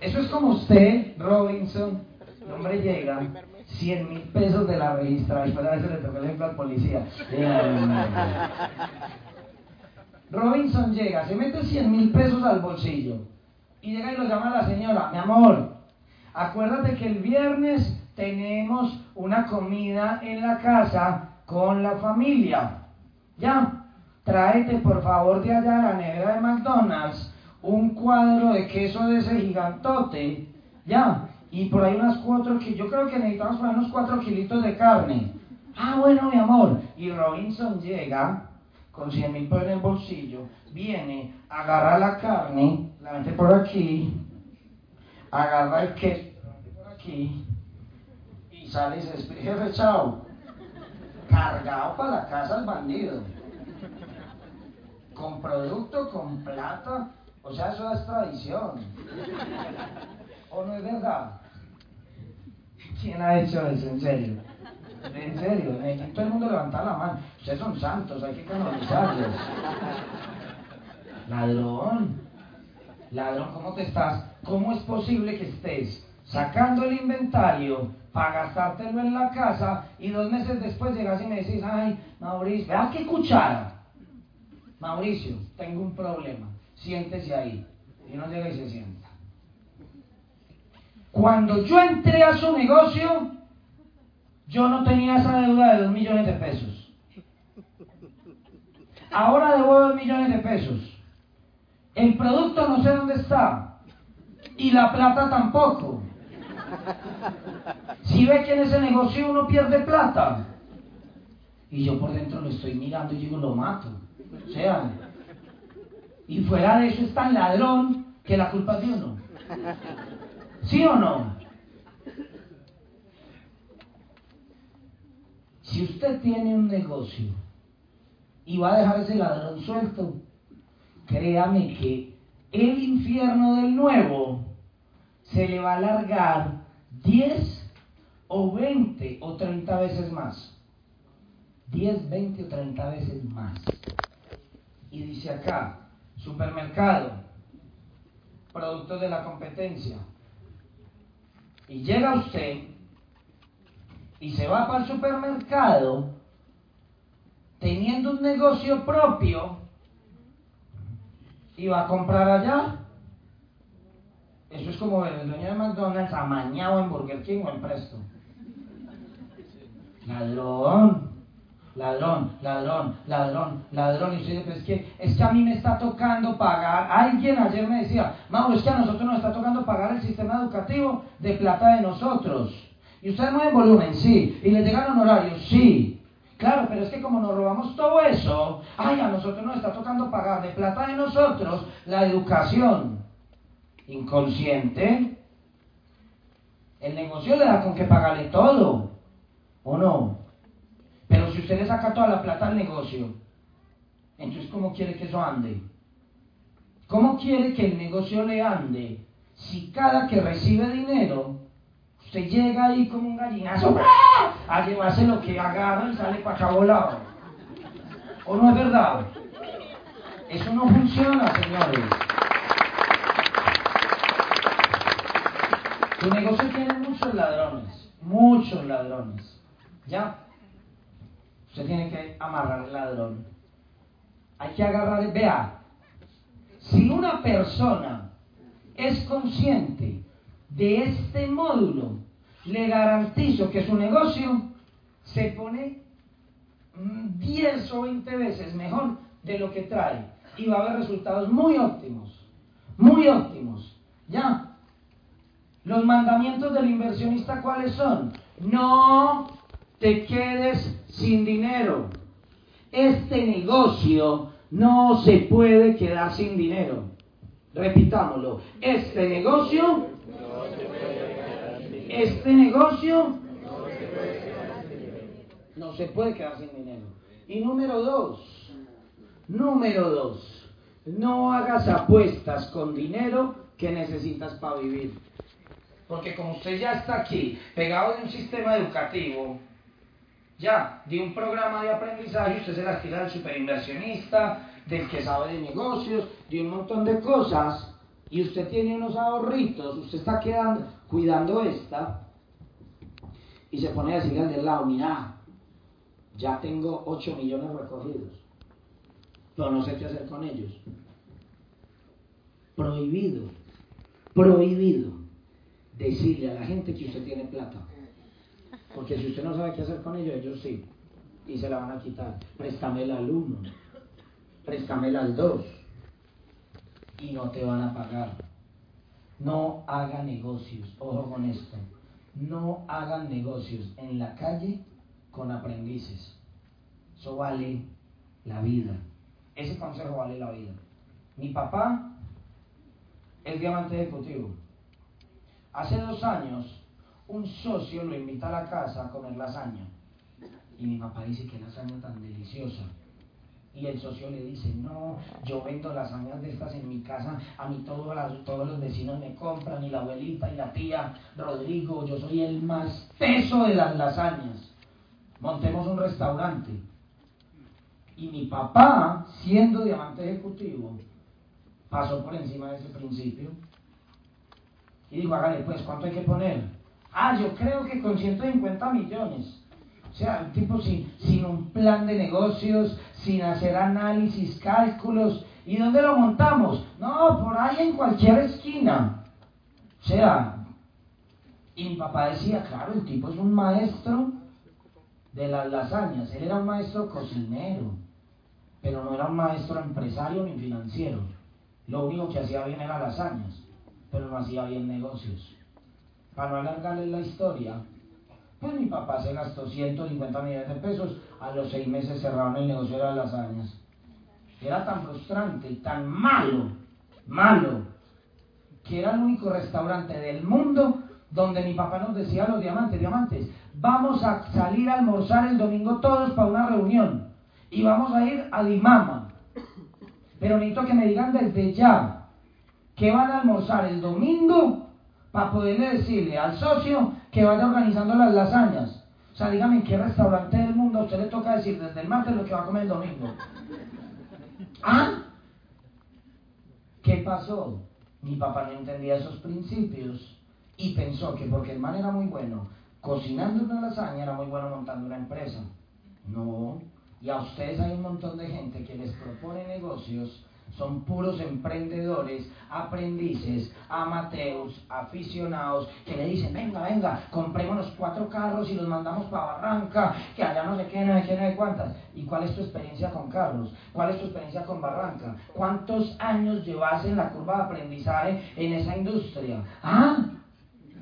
Eso es como usted, Robinson. El hombre llega, 100 mil pesos de la registra, después a veces le tocó el ejemplo al policía. Robinson llega, se mete 100 mil pesos al bolsillo y llega y lo llama a la señora, mi amor, acuérdate que el viernes tenemos una comida en la casa con la familia. Ya, tráete por favor de allá a la nevera de McDonald's un cuadro de queso de ese gigantote. Ya, y por ahí unas cuatro que yo creo que necesitamos poner unos cuatro kilitos de carne. Ah, bueno, mi amor. Y Robinson llega con 100 mil pesos en el bolsillo, viene, agarra la carne, la mete por aquí, agarra el queso por aquí sale y despide, jefe, chao. Cargado para la casa el bandido. Con producto, con plata, o sea, eso es tradición. ¿O no es verdad? ¿Quién ha hecho eso? En serio. En serio, todo el mundo levanta la mano. Ustedes son santos, hay que canonizarlos. Ladrón, ladrón, ¿cómo te estás? ¿Cómo es posible que estés sacando el inventario para gastártelo en la casa y dos meses después llegas y me decís, ay, Mauricio, vea qué cuchara. Mauricio, tengo un problema, siéntese ahí. Y no llega y se sienta. Cuando yo entré a su negocio, yo no tenía esa deuda de dos millones de pesos. Ahora debo dos millones de pesos. El producto no sé dónde está. Y la plata tampoco. Si ve que en ese negocio uno pierde plata. Y yo por dentro lo estoy mirando y digo, lo mato. O sea, y fuera de eso es tan ladrón que la culpa es de uno. ¿Sí o no? Si usted tiene un negocio y va a dejar ese ladrón suelto, créame que el infierno del nuevo se le va a alargar 10 o 20 o 30 veces más. 10, 20 o 30 veces más. Y dice acá, supermercado, productos de la competencia. Y llega usted y se va para el supermercado teniendo un negocio propio y va a comprar allá. Eso es como el dueño de McDonald's amañado en Burger King o en Presto. Ladrón, ladrón, ladrón, ladrón, ladrón. Y usted dice, pues es que, es que a mí me está tocando pagar. Alguien ayer me decía, Mauro, es que a nosotros nos está tocando pagar el sistema educativo de plata de nosotros. Y ustedes mueven volumen, sí. Y les llegan honorarios, sí. Claro, pero es que como nos robamos todo eso, ay, a nosotros nos está tocando pagar de plata de nosotros la educación. Inconsciente. El negocio le da con que pagarle todo, ¿o no? Pero si usted le saca toda la plata al negocio, entonces ¿cómo quiere que eso ande? ¿Cómo quiere que el negocio le ande si cada que recibe dinero Usted llega ahí como un gallinazo a llevarse lo que agarra y sale para acá volado. ¿O no es verdad? Eso no funciona, señores. Tu negocio tiene muchos ladrones, muchos ladrones. ¿Ya? Usted tiene que amarrar al ladrón. Hay que agarrar, vea, si una persona es consciente de este módulo, le garantizo que su negocio se pone 10 o 20 veces mejor de lo que trae y va a haber resultados muy óptimos, muy óptimos. ¿Ya? Los mandamientos del inversionista, ¿cuáles son? No te quedes sin dinero. Este negocio no se puede quedar sin dinero. Repitámoslo. Este negocio este negocio no se puede quedar sin dinero. Y número dos, número dos, no hagas apuestas con dinero que necesitas para vivir. Porque como usted ya está aquí, pegado de un sistema educativo, ya, de un programa de aprendizaje, usted se las tira al superinversionista, del que sabe de negocios, de un montón de cosas, y usted tiene unos ahorritos, usted está quedando, cuidando esta, y se pone a decirle al del lado, mira, ya tengo 8 millones recogidos, pero no sé qué hacer con ellos. Prohibido, prohibido decirle a la gente que usted tiene plata. Porque si usted no sabe qué hacer con ellos, ellos sí. Y se la van a quitar. Préstamela al uno, préstamela al dos. Y no te van a pagar. No haga negocios. Ojo con esto. No hagan negocios en la calle con aprendices. Eso vale la vida. Ese consejo vale la vida. Mi papá es diamante ejecutivo. Hace dos años, un socio lo invita a la casa a comer lasaña. Y mi papá dice que lasaña tan deliciosa. Y el socio le dice, no, yo vendo lasañas de estas en mi casa, a mí todos, todos los vecinos me compran, y la abuelita y la tía Rodrigo, yo soy el más peso de las lasañas. Montemos un restaurante. Y mi papá, siendo diamante ejecutivo, pasó por encima de ese principio y dijo, hágale pues, ¿cuánto hay que poner? Ah, yo creo que con 150 millones. O sea, el tipo sin, sin un plan de negocios, sin hacer análisis, cálculos. ¿Y dónde lo montamos? No, por ahí en cualquier esquina. O sea, y mi papá decía, claro, el tipo es un maestro de las lasañas. Él era un maestro cocinero, pero no era un maestro empresario ni financiero. Lo único que hacía bien era lasañas pero no hacía bien negocios. Para no alargarles la historia, pues mi papá se gastó 150 millones de pesos, a los seis meses cerraron el negocio de las lasañas. Era tan frustrante y tan malo, malo, que era el único restaurante del mundo donde mi papá nos decía los diamantes, diamantes, vamos a salir a almorzar el domingo todos para una reunión y vamos a ir a Dimama. Pero necesito que me digan desde ya que van a almorzar el domingo para poderle decirle al socio que vaya organizando las lasañas. O sea, dígame en qué restaurante del mundo a usted le toca decir desde el martes lo que va a comer el domingo. ¿Ah? ¿Qué pasó? Mi papá no entendía esos principios y pensó que porque el man era muy bueno cocinando una lasaña era muy bueno montando una empresa. No. Y a ustedes hay un montón de gente que les propone negocios son puros emprendedores, aprendices, amateurs, aficionados, que le dicen, venga, venga, comprémonos cuatro carros y los mandamos para Barranca, que allá no sé qué, no sé qué, no sé cuántas. ¿Y cuál es tu experiencia con carros? ¿Cuál es tu experiencia con Barranca? ¿Cuántos años llevas en la curva de aprendizaje en esa industria? ¿Ah?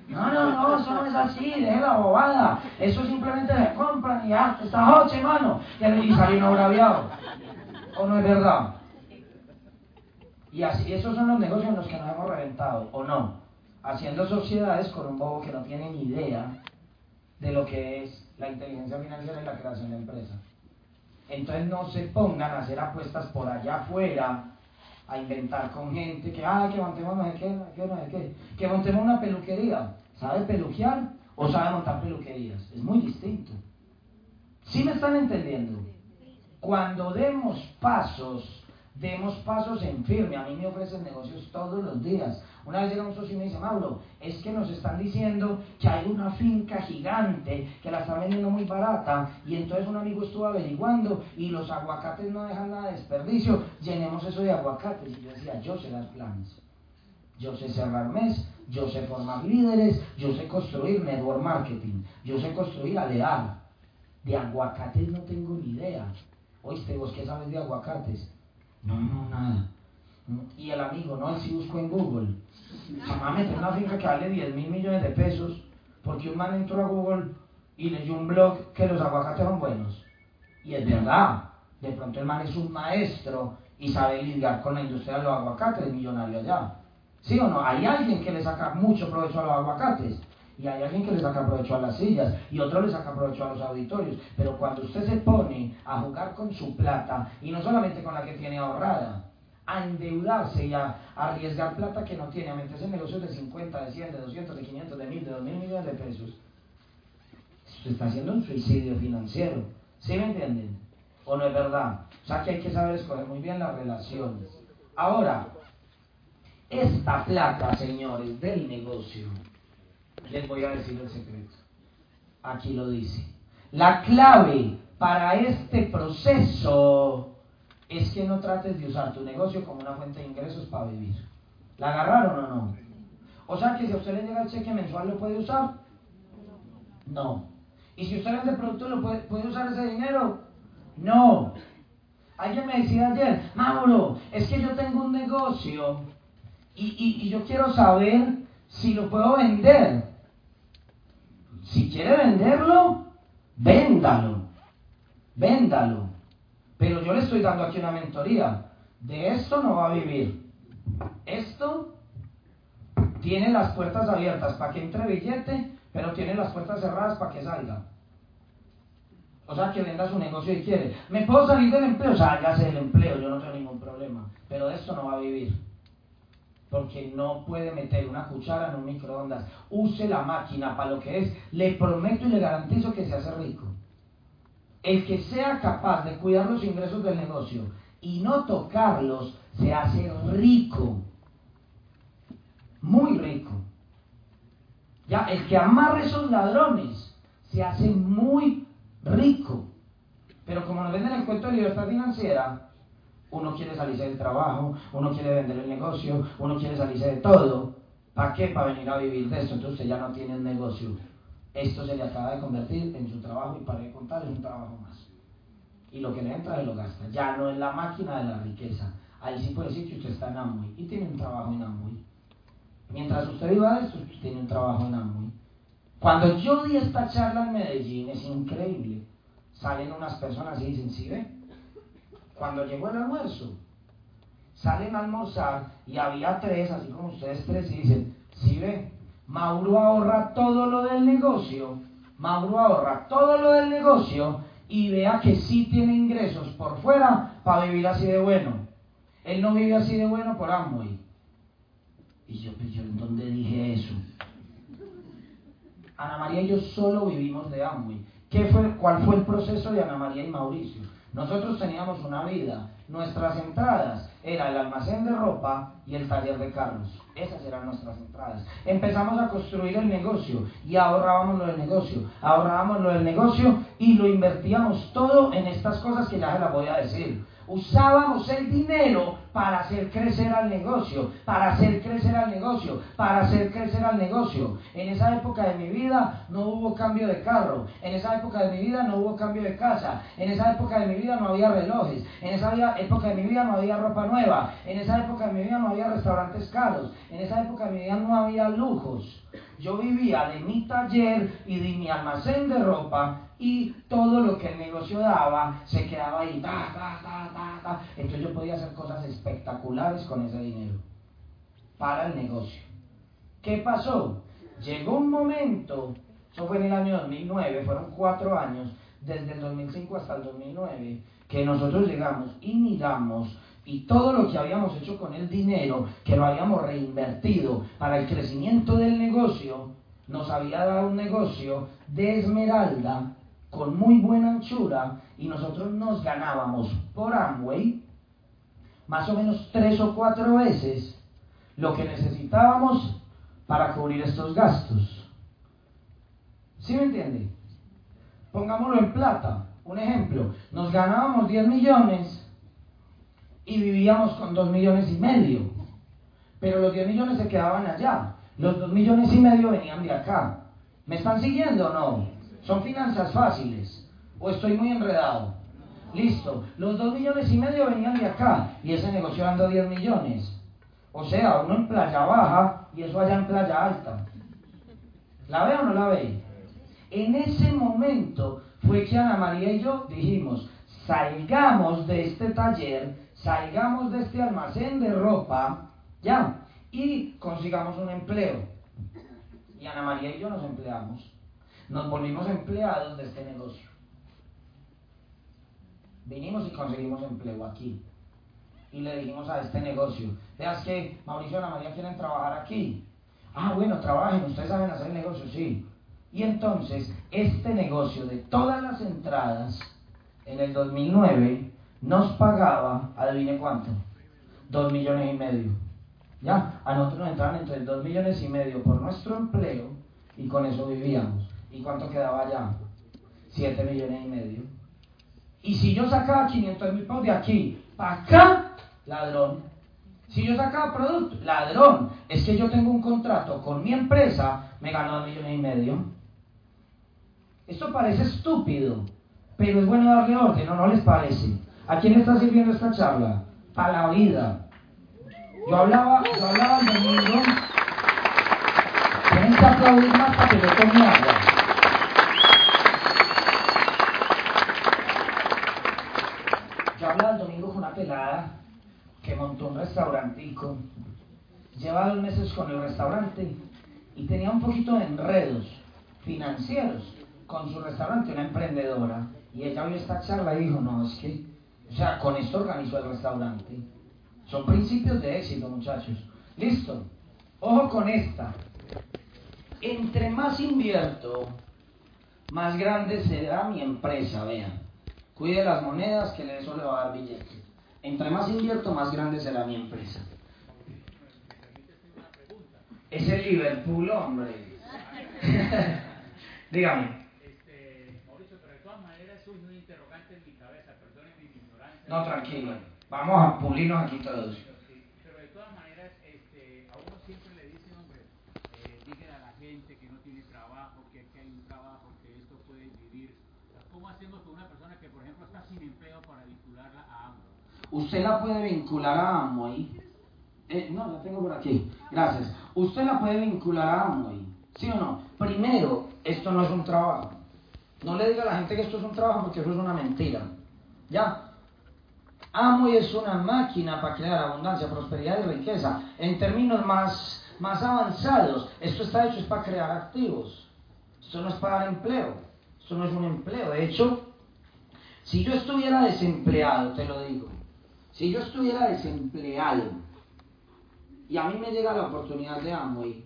No, no, no, eso no es así, deje la bobada. Eso simplemente le compran y ya, está hermano. Y salió agraviado. ¿O no es verdad? Y así, esos son los negocios en los que nos hemos reventado, ¿o no? Haciendo sociedades con un bobo que no tiene ni idea de lo que es la inteligencia financiera y la creación de empresas. Entonces no se pongan a hacer apuestas por allá afuera, a inventar con gente que, ah, que montemos no sé qué, qué, no sé qué, que montemos una peluquería. ¿Sabe peluquear o sabe montar peluquerías? Es muy distinto. ¿Sí me están entendiendo? Cuando demos pasos demos pasos en firme. A mí me ofrecen negocios todos los días. Una vez llega un socio y me dice, Mauro, es que nos están diciendo que hay una finca gigante que la están vendiendo muy barata y entonces un amigo estuvo averiguando y los aguacates no dejan nada de desperdicio, llenemos eso de aguacates. Y yo decía, yo sé dar planes. Yo sé cerrar mes, yo sé formar líderes, yo sé construir network marketing, yo sé construir alear. De aguacates no tengo ni idea. Oíste, vos qué sabes de aguacates no, no, nada. Y el amigo, no, él sí buscó en Google. Jamás mete una finca que vale 10 mil millones de pesos porque un man entró a Google y leyó un blog que los aguacates son buenos. Y es verdad. De pronto el man es un maestro y sabe lidiar con la industria de los aguacates, millonario allá. ¿Sí o no? Hay alguien que le saca mucho provecho a los aguacates. Y hay alguien que le saca provecho a las sillas y otro le saca provecho a los auditorios. Pero cuando usted se pone a jugar con su plata, y no solamente con la que tiene ahorrada, a endeudarse y a, arriesgar plata que no tiene, a meterse en negocios de 50, de 100, de 200, de 500, de 1000, de 2000 millones de pesos, usted está haciendo un suicidio financiero. ¿Sí me entienden? ¿O no es verdad? O sea que hay que saber escoger muy bien las relaciones. Ahora, esta plata, señores, del negocio, les voy a decir el secreto. Aquí lo dice. La clave para este proceso es que no trates de usar tu negocio como una fuente de ingresos para vivir. ¿La agarraron o no? O sea que si a usted le llega el cheque mensual, ¿lo puede usar? No. ¿Y si usted vende producto, ¿lo puede, usar ese dinero? No. Alguien me decía ayer, Mauro, es que yo tengo un negocio y, y yo quiero saber si lo puedo vender. Si quiere venderlo, véndalo. Véndalo. Pero yo le estoy dando aquí una mentoría. De esto no va a vivir. Esto tiene las puertas abiertas para que entre billete, pero tiene las puertas cerradas para que salga. O sea, que venda su negocio y quiere. ¿Me puedo salir del empleo? O sea, ya sé el empleo, yo no tengo ningún problema. Pero de esto no va a vivir. Porque no puede meter una cuchara en un microondas. Use la máquina para lo que es. Le prometo y le garantizo que se hace rico. El que sea capaz de cuidar los ingresos del negocio y no tocarlos, se hace rico. Muy rico. Ya, el que amarre esos ladrones se hace muy rico. Pero como nos venden el cuento de libertad financiera, uno quiere salirse del trabajo, uno quiere vender el negocio, uno quiere salirse de todo. ¿Para qué? Para venir a vivir de esto. Entonces usted ya no tiene un negocio. Esto se le acaba de convertir en su trabajo y para de contar es un trabajo más. Y lo que le entra, se lo gasta. Ya no es la máquina de la riqueza. Ahí sí puede decir que usted está en Amway y tiene un trabajo en Amway. Mientras usted viva de esto, usted tiene un trabajo en Amway. Cuando yo di esta charla en Medellín, es increíble. Salen unas personas y dicen, ¿sí ve? Cuando llegó el almuerzo, salen a almorzar y había tres, así como ustedes tres, y dicen, ¿sí ve? Mauro ahorra todo lo del negocio, Mauro ahorra todo lo del negocio y vea que sí tiene ingresos por fuera para vivir así de bueno. Él no vive así de bueno por Amway. Y yo, pues yo, ¿en dónde dije eso? Ana María y yo solo vivimos de Amway. ¿Qué fue, ¿Cuál fue el proceso de Ana María y Mauricio? Nosotros teníamos una vida. Nuestras entradas era el almacén de ropa y el taller de carros. Esas eran nuestras entradas. Empezamos a construir el negocio y ahorrábamos lo del negocio. Ahorrábamos lo del negocio y lo invertíamos todo en estas cosas que ya se las voy a decir usábamos el dinero para hacer crecer al negocio, para hacer crecer al negocio, para hacer crecer al negocio. En esa época de mi vida no hubo cambio de carro, en esa época de mi vida no hubo cambio de casa, en esa época de mi vida no había relojes, en esa época de mi vida no había ropa nueva, en esa época de mi vida no había restaurantes caros, en esa época de mi vida no había lujos. Yo vivía de mi taller y de mi almacén de ropa y todo lo que el negocio daba se quedaba ahí. Entonces yo podía hacer cosas espectaculares con ese dinero para el negocio. ¿Qué pasó? Llegó un momento, eso fue en el año 2009, fueron cuatro años, desde el 2005 hasta el 2009, que nosotros llegamos y miramos y todo lo que habíamos hecho con el dinero, que lo habíamos reinvertido para el crecimiento del negocio, nos había dado un negocio de esmeralda con muy buena anchura y nosotros nos ganábamos por Amway más o menos tres o cuatro veces lo que necesitábamos para cubrir estos gastos. ¿Sí me entiende? Pongámoslo en plata. Un ejemplo, nos ganábamos 10 millones y vivíamos con 2 millones y medio. Pero los 10 millones se quedaban allá. Los 2 millones y medio venían de acá. ¿Me están siguiendo o no? Son finanzas fáciles. ¿O estoy muy enredado? Listo. Los 2 millones y medio venían de acá y ese negocio anda 10 millones. O sea, uno en playa baja y eso allá en playa alta. ¿La ve o no la ve? En ese momento fue que Ana María y yo dijimos, salgamos de este taller, salgamos de este almacén de ropa, ya, y consigamos un empleo. Y Ana María y yo nos empleamos. Nos volvimos empleados de este negocio. Vinimos y conseguimos empleo aquí. Y le dijimos a este negocio, veas que Mauricio y Ana María quieren trabajar aquí. Ah, bueno, trabajen, ustedes saben hacer el negocio, sí. Y entonces, este negocio de todas las entradas en el 2009 nos pagaba, adivine cuánto, 2 millones y medio. Ya, a nosotros nos entraban entre 2 millones y medio por nuestro empleo y con eso vivíamos. ¿Y cuánto quedaba allá? 7 millones y medio. Y si yo sacaba 500 mil pesos de aquí para acá, ladrón. Si yo sacaba producto, ladrón. Es que yo tengo un contrato con mi empresa, me gano 2 millones y medio. Esto parece estúpido, pero es bueno darle orden, ¿o no les parece? ¿A quién está sirviendo esta charla? Para la vida. Yo hablaba, yo hablaba el domingo. Tienen que aplaudir más para que yo tome agua. Yo hablaba el domingo con una pelada que montó un restaurantico. Lleva dos meses con el restaurante y tenía un poquito de enredos financieros con su restaurante, una emprendedora. Y ella vio esta charla y dijo, no, es que, o sea, con esto organizó el restaurante. Son principios de éxito, muchachos. Listo. Ojo con esta. Entre más invierto, más grande será mi empresa, vean. Cuide las monedas que eso le va a dar billetes. Entre más invierto, más grande será mi empresa. Es el Liverpool, hombre. Dígame. Este, Mauricio, pero de todas maneras es un interrogante en mi cabeza, perdonen mi ignorancia. No, tranquilo. Vamos a pulirnos aquí todos. Pero de todas maneras, este, a uno siempre le dicen, hombre, eh, a la gente que no tiene trabajo, que, que, hay un trabajo, que esto puede vivir. ¿Cómo hacemos con una persona que, por ejemplo, está sin empleo para vincularla a Amway? Usted la puede vincular a Amway. Eh, no, la tengo por aquí. Gracias. Usted la puede vincular a Amway. ¿Sí o no? Primero, esto no es un trabajo. No le diga a la gente que esto es un trabajo porque eso es una mentira. ¿Ya? Amo es una máquina para crear abundancia, prosperidad y riqueza. En términos más, más avanzados, esto está hecho es para crear activos. Esto no es para dar empleo. Esto no es un empleo. De hecho, si yo estuviera desempleado, te lo digo, si yo estuviera desempleado y a mí me llega la oportunidad de Amway,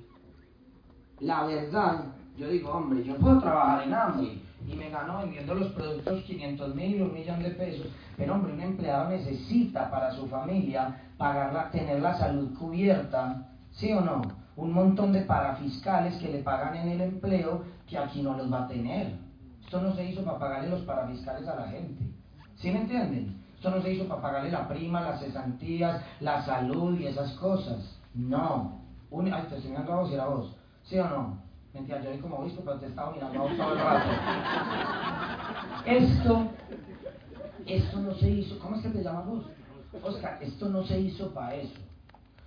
la verdad, yo digo, hombre, yo puedo trabajar en Amway y me gano vendiendo los productos 500 mil, un millón de pesos. Pero hombre, un empleado necesita para su familia pagarla, tener la salud cubierta, ¿sí o no? Un montón de parafiscales que le pagan en el empleo que aquí no los va a tener. Esto no se hizo para pagarle los parafiscales a la gente. ¿Sí me entienden? Esto no se hizo para pagarle la prima, las cesantías, la salud y esas cosas. No. Un, ay, te estoy mirando a vos y a vos. ¿Sí o no? Mentira, yo vi como obispo, pero te estaba mirando a todo el rato. Esto, esto no se hizo. ¿Cómo es que te llamas vos? Oscar, esto no se hizo para eso.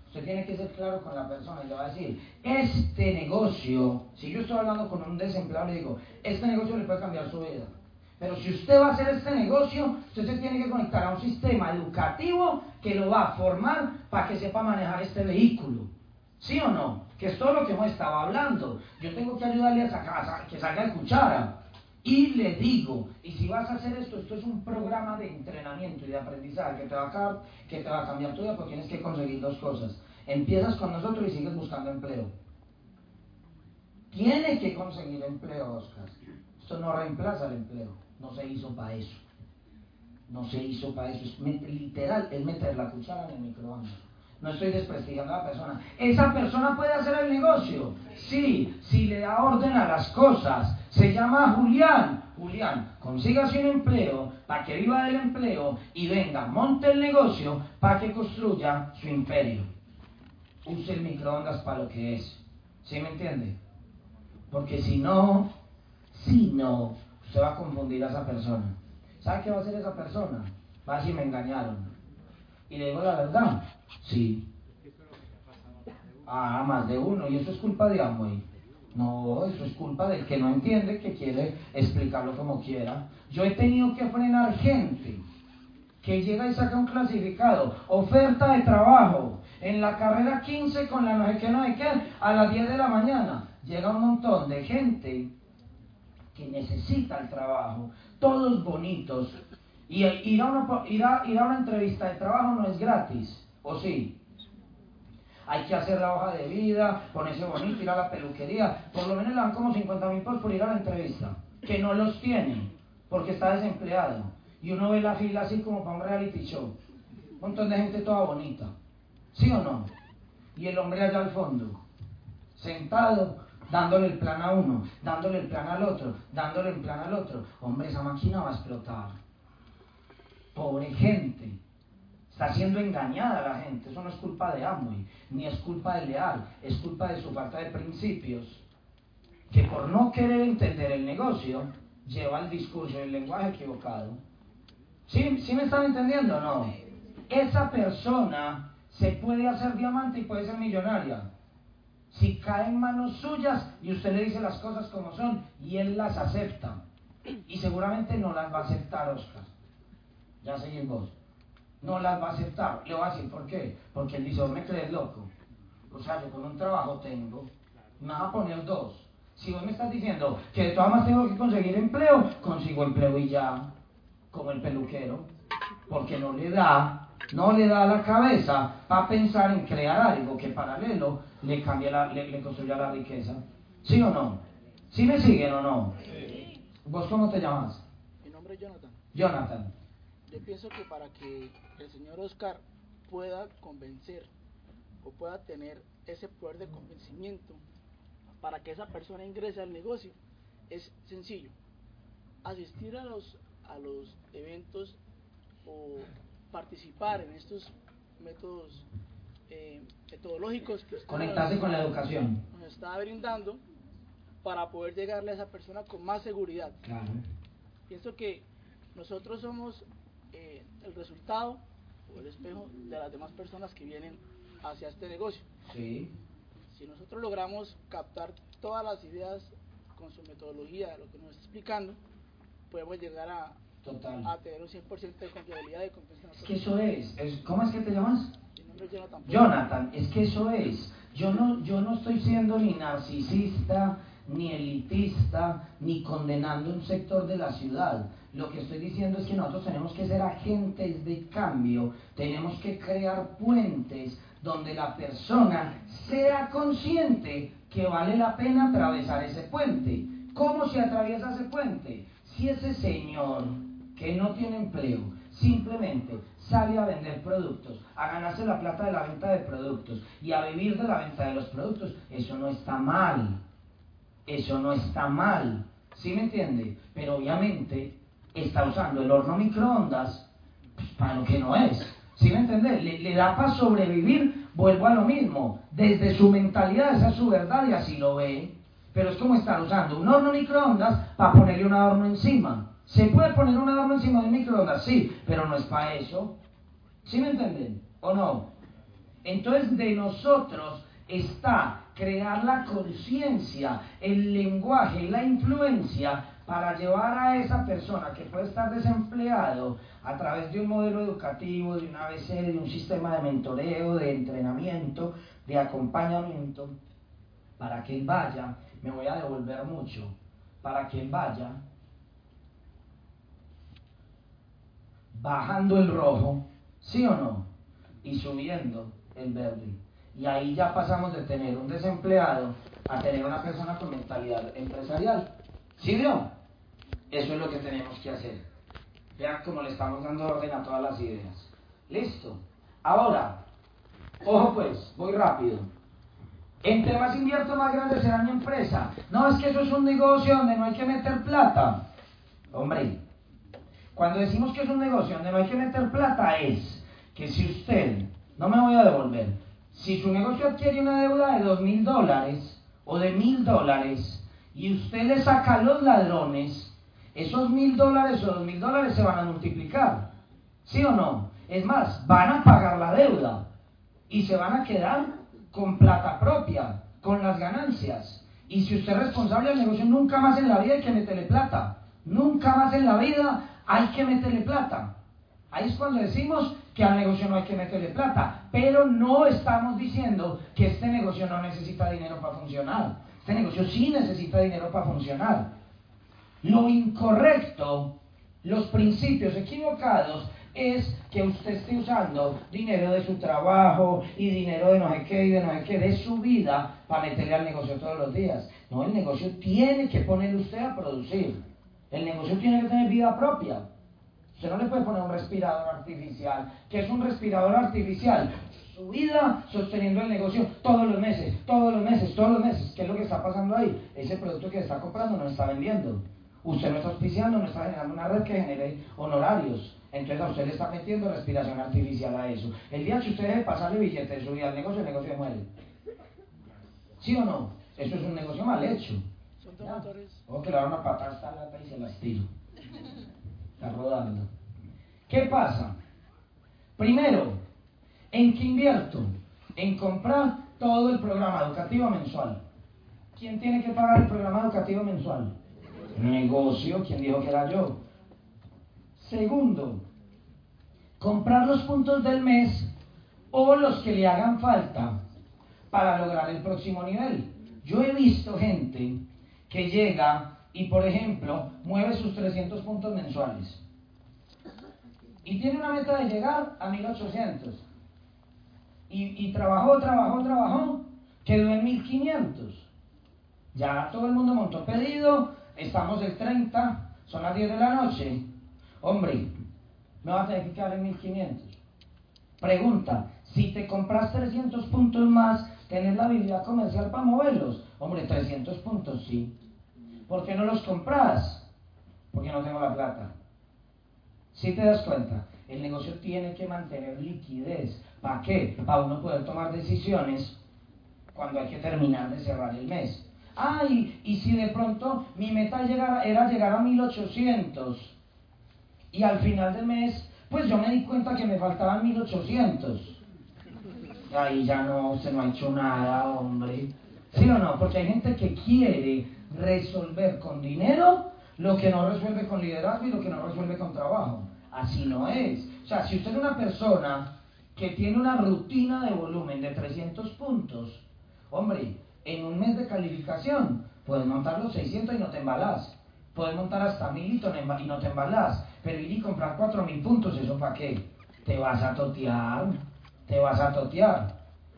Usted tiene que ser claro con la persona y le va a decir, este negocio, si yo estoy hablando con un desempleado, le digo, este negocio le puede cambiar su vida. Pero si usted va a hacer este negocio, usted se tiene que conectar a un sistema educativo que lo va a formar para que sepa manejar este vehículo. ¿Sí o no? Que es todo lo que hemos estado hablando. Yo tengo que ayudarle a, sacar, que salga de cuchara. Y le digo, y si vas a hacer esto, esto es un programa de entrenamiento y de aprendizaje que te va a, que te va a cambiar tu vida porque tienes que conseguir dos cosas. Empiezas con nosotros y sigues buscando empleo. Tienes que conseguir empleo, Oscar. Esto no reemplaza el empleo. No se hizo para eso. No se hizo para eso. Es, literal, es meter la cuchara en el microondas. No estoy desprestigiando a la persona. ¿Esa persona puede hacer el negocio? Sí, si le da orden a las cosas. Se llama Julián. Julián, consígase un empleo para que viva del empleo y venga, monte el negocio para que construya su imperio. Use el microondas para lo que es. ¿Sí me entiende? Porque si no, si no, usted va a confundir a esa persona. ¿Sabe qué va a hacer esa persona? Va a decir, me engañaron. Y le digo la verdad, sí. Ah, más de uno. ¿Y eso es culpa de Amway? No, eso es culpa del que no entiende, que quiere explicarlo como quiera. Yo he tenido que frenar gente que llega y saca un clasificado, oferta de trabajo, en la carrera 15 con la no sé qué, no sé qué, a las 10 de la mañana. Llega un montón de gente que necesita el trabajo, todos bonitos, y ir a, una, ir, a, ir a una entrevista de trabajo no es gratis, ¿o sí? Hay que hacer la hoja de vida, ponerse bonito, ir a la peluquería. Por lo menos le dan como 50 mil por ir a la entrevista, que no los tiene, porque está desempleado. Y y uno ve la fila así como para un reality show. Un montón de gente toda bonita. ¿Sí o no? Y el hombre allá al fondo, sentado, dándole el plan a uno, dándole el plan al otro, dándole el plan al otro. Hombre, esa máquina va a explotar. Pobre gente. Está siendo engañada la gente. Eso no es culpa de Amway, ni es culpa de Leal, es culpa de su falta de principios. Que por no querer entender el negocio, lleva el discurso y el lenguaje equivocado. ¿Sí, ¿Sí me están entendiendo o no? Esa persona se puede hacer diamante y puede ser millonaria. Si cae en manos suyas y usted le dice las cosas como son y él las acepta. Y seguramente no las va a aceptar, Oscar. Ya seguís vos. No las va a aceptar. Le voy a decir por qué. Porque él dice, vos me crees loco. O sea, yo con un trabajo tengo. Me vas a poner dos. Si vos me estás diciendo que de todas maneras tengo que conseguir empleo, consigo empleo y ya. Como el peluquero. Porque no le da no le da la cabeza para pensar en crear algo que paralelo le cambie la, le, construya la riqueza. ¿Sí o no? ¿Sí me siguen o no? Sí. ¿Vos cómo te llamas? Mi nombre es Jonathan. Jonathan. Yo pienso que para que el señor Oscar pueda convencer o pueda tener ese poder de convencimiento para que esa persona ingrese al negocio es sencillo. Asistir a los, a los eventos o participar en estos métodos eh, metodológicos que conectarse con la educación nos está brindando para poder llegarle a esa persona con más seguridad. Claro. Pienso que nosotros somos eh, el resultado o el espejo de las demás personas que vienen hacia este negocio. Sí. Si nosotros logramos captar todas las ideas con su metodología, lo que nos está explicando, podemos llegar a, Total. a tener un 100% de confiabilidad y confianza. Es que eso es. ¿Cómo es que te llamas? Mi nombre es Jonathan. Jonathan, es que eso es. Yo no, yo no estoy siendo ni narcisista, ni elitista, ni condenando un sector de la ciudad. Lo que estoy diciendo es que nosotros tenemos que ser agentes de cambio, tenemos que crear puentes donde la persona sea consciente que vale la pena atravesar ese puente. ¿Cómo se atraviesa ese puente? Si ese señor que no tiene empleo, simplemente sale a vender productos, a ganarse la plata de la venta de productos y a vivir de la venta de los productos, eso no está mal. Eso no está mal. ¿Sí me entiende? Pero obviamente está usando el horno microondas para lo que no es. ¿Sí me entiende? Le, le da para sobrevivir, vuelvo a lo mismo. Desde su mentalidad, esa es su verdad y así lo ve. Pero es como estar usando un horno microondas para ponerle un adorno encima. ¿Se puede poner un adorno encima de microondas? Sí, pero no es para eso. ¿Sí me entienden? ¿O no? Entonces de nosotros está crear la conciencia, el lenguaje la influencia para llevar a esa persona que puede estar desempleado a través de un modelo educativo, de un ABC, de un sistema de mentoreo, de entrenamiento, de acompañamiento, para que él vaya, me voy a devolver mucho, para que él vaya bajando el rojo, ¿sí o no? Y subiendo el verde. Y ahí ya pasamos de tener un desempleado a tener una persona con mentalidad empresarial. ¿Sí? Eso es lo que tenemos que hacer. Vean cómo le estamos dando orden a todas las ideas. Listo. Ahora, ojo pues, voy rápido. Entre más invierto, más grande será mi empresa. No, es que eso es un negocio donde no hay que meter plata. Hombre, cuando decimos que es un negocio donde no hay que meter plata es que si usted, no me voy a devolver, si su negocio adquiere una deuda de dos mil dólares o de mil dólares y usted le saca a los ladrones, esos mil dólares o dos mil dólares se van a multiplicar. ¿Sí o no? Es más, van a pagar la deuda y se van a quedar con plata propia, con las ganancias. Y si usted es responsable del negocio, nunca más en la vida hay que meterle plata. Nunca más en la vida hay que meterle plata. Ahí es cuando decimos que al negocio no hay que meterle plata, pero no estamos diciendo que este negocio no necesita dinero para funcionar. Este negocio sí necesita dinero para funcionar. Lo incorrecto, los principios equivocados, es que usted esté usando dinero de su trabajo y dinero de no sé qué y de no sé qué, de su vida, para meterle al negocio todos los días. No, el negocio tiene que ponerle usted a producir. El negocio tiene que tener vida propia. Usted no le puede poner un respirador artificial. ¿Qué es un respirador artificial? Su vida sosteniendo el negocio todos los meses, todos los meses, todos los meses. ¿Qué es lo que está pasando ahí? Ese producto que está comprando no está vendiendo. Usted no está auspiciando, no está generando una red que genere honorarios. Entonces a usted le está metiendo respiración artificial a eso. El día que usted deje pasarle billetes de su vida al negocio, el negocio muere. ¿Sí o no? Eso es un negocio mal hecho. Son dos motores. O que le patada a esta lata y se las tiro. Está rodando. ¿Qué pasa? Primero, ¿en qué invierto? En comprar todo el programa educativo mensual. ¿Quién tiene que pagar el programa educativo mensual? Negocio, ¿quién dijo que era yo? Segundo, comprar los puntos del mes o los que le hagan falta para lograr el próximo nivel. Yo he visto gente que llega y, por ejemplo, mueve sus 300 puntos mensuales y tiene una meta de llegar a 1800 y, y trabajó, trabajó, trabajó, quedó en 1500. Ya todo el mundo montó pedido, estamos el 30, son las 10 de la noche. Hombre, me vas a tener que quedar en 1500. Pregunta, si te compras 300 puntos más, ¿tenés la habilidad comercial para moverlos? Hombre, 300 puntos sí. ¿Por qué no los compras? Porque no tengo la plata. Si te das cuenta, el negocio tiene que mantener liquidez. ¿Para qué? Para uno poder tomar decisiones cuando hay que terminar de cerrar el mes. Ah, y, si de pronto mi meta era llegar a 1800 y al final del mes, pues yo me di cuenta que me faltaban 1800. Ahí ya no, se no ha hecho nada, hombre. ¿Sí o no? Porque hay gente que quiere resolver con dinero lo que no resuelve con liderazgo y lo que no resuelve con trabajo. Así no es. O sea, si usted es una persona que tiene una rutina de volumen de 300 puntos, hombre, en un mes de calificación puedes montar los 600 y no te embalas. Puedes montar hasta 1000 y no te embalas. Pero ir y comprar 4000 puntos, ¿eso para qué? Te vas a totear. Te vas a totear.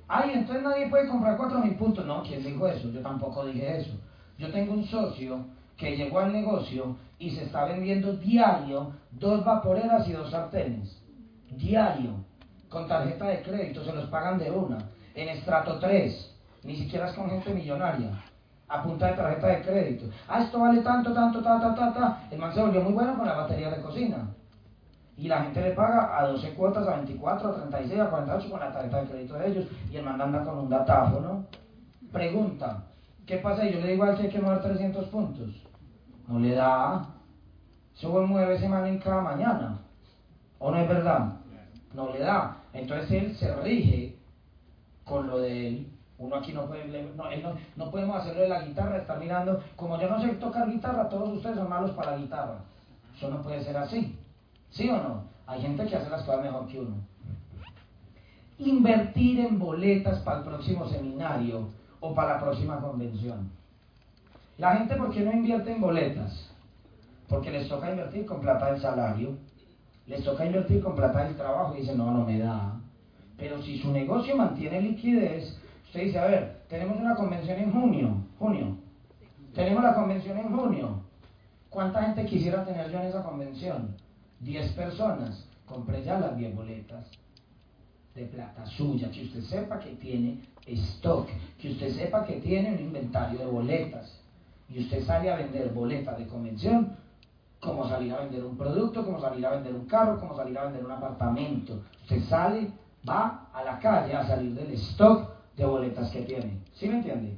Ay, entonces nadie puede comprar 4000 puntos. No, ¿quién dijo eso? Yo tampoco dije eso. Yo tengo un socio que llegó al negocio y se está vendiendo diario dos vaporeras y dos sartenes. Diario. Con tarjeta de crédito, se los pagan de una. En estrato 3. Ni siquiera es con gente millonaria. A punta de tarjeta de crédito. Ah, esto vale tanto, tanto, ta, ta, ta, ta. El man se volvió muy bueno con la batería de cocina. Y la gente le paga a 12 cuotas, a 24, a 36, a 48 con la tarjeta de crédito de ellos. Y el man anda con un datáfono. Pregunta. ¿Qué pasa? Y yo le digo al que hay que mover 300 puntos. No le da. Eso mueve semana en cada mañana. ¿O no es verdad? No le da. Entonces él se rige con lo de él. Uno aquí no puede, no, no, podemos hacerlo de la guitarra, estar mirando, como yo no sé tocar guitarra, todos ustedes son malos para la guitarra. Eso no puede ser así. ¿Sí o no? Hay gente que hace las cosas mejor que uno. Invertir en boletas para el próximo seminario o para la próxima convención. La gente, ¿por qué no invierte en boletas? Porque les toca invertir con plata del salario, les toca invertir con plata del trabajo y dicen, no, no me da. Pero si su negocio mantiene liquidez, usted dice, a ver, tenemos una convención en junio, junio, tenemos la convención en junio. ¿Cuánta gente quisiera tener yo en esa convención? 10 personas. Compré ya las 10 boletas de plata suya, que usted sepa que tiene stock, que usted sepa que tiene un inventario de boletas y usted sale a vender boletas de convención, como salir a vender un producto, como salir a vender un carro, como salir a vender un apartamento. Usted sale, va a la calle a salir del stock de boletas que tiene. ¿Sí me entiende?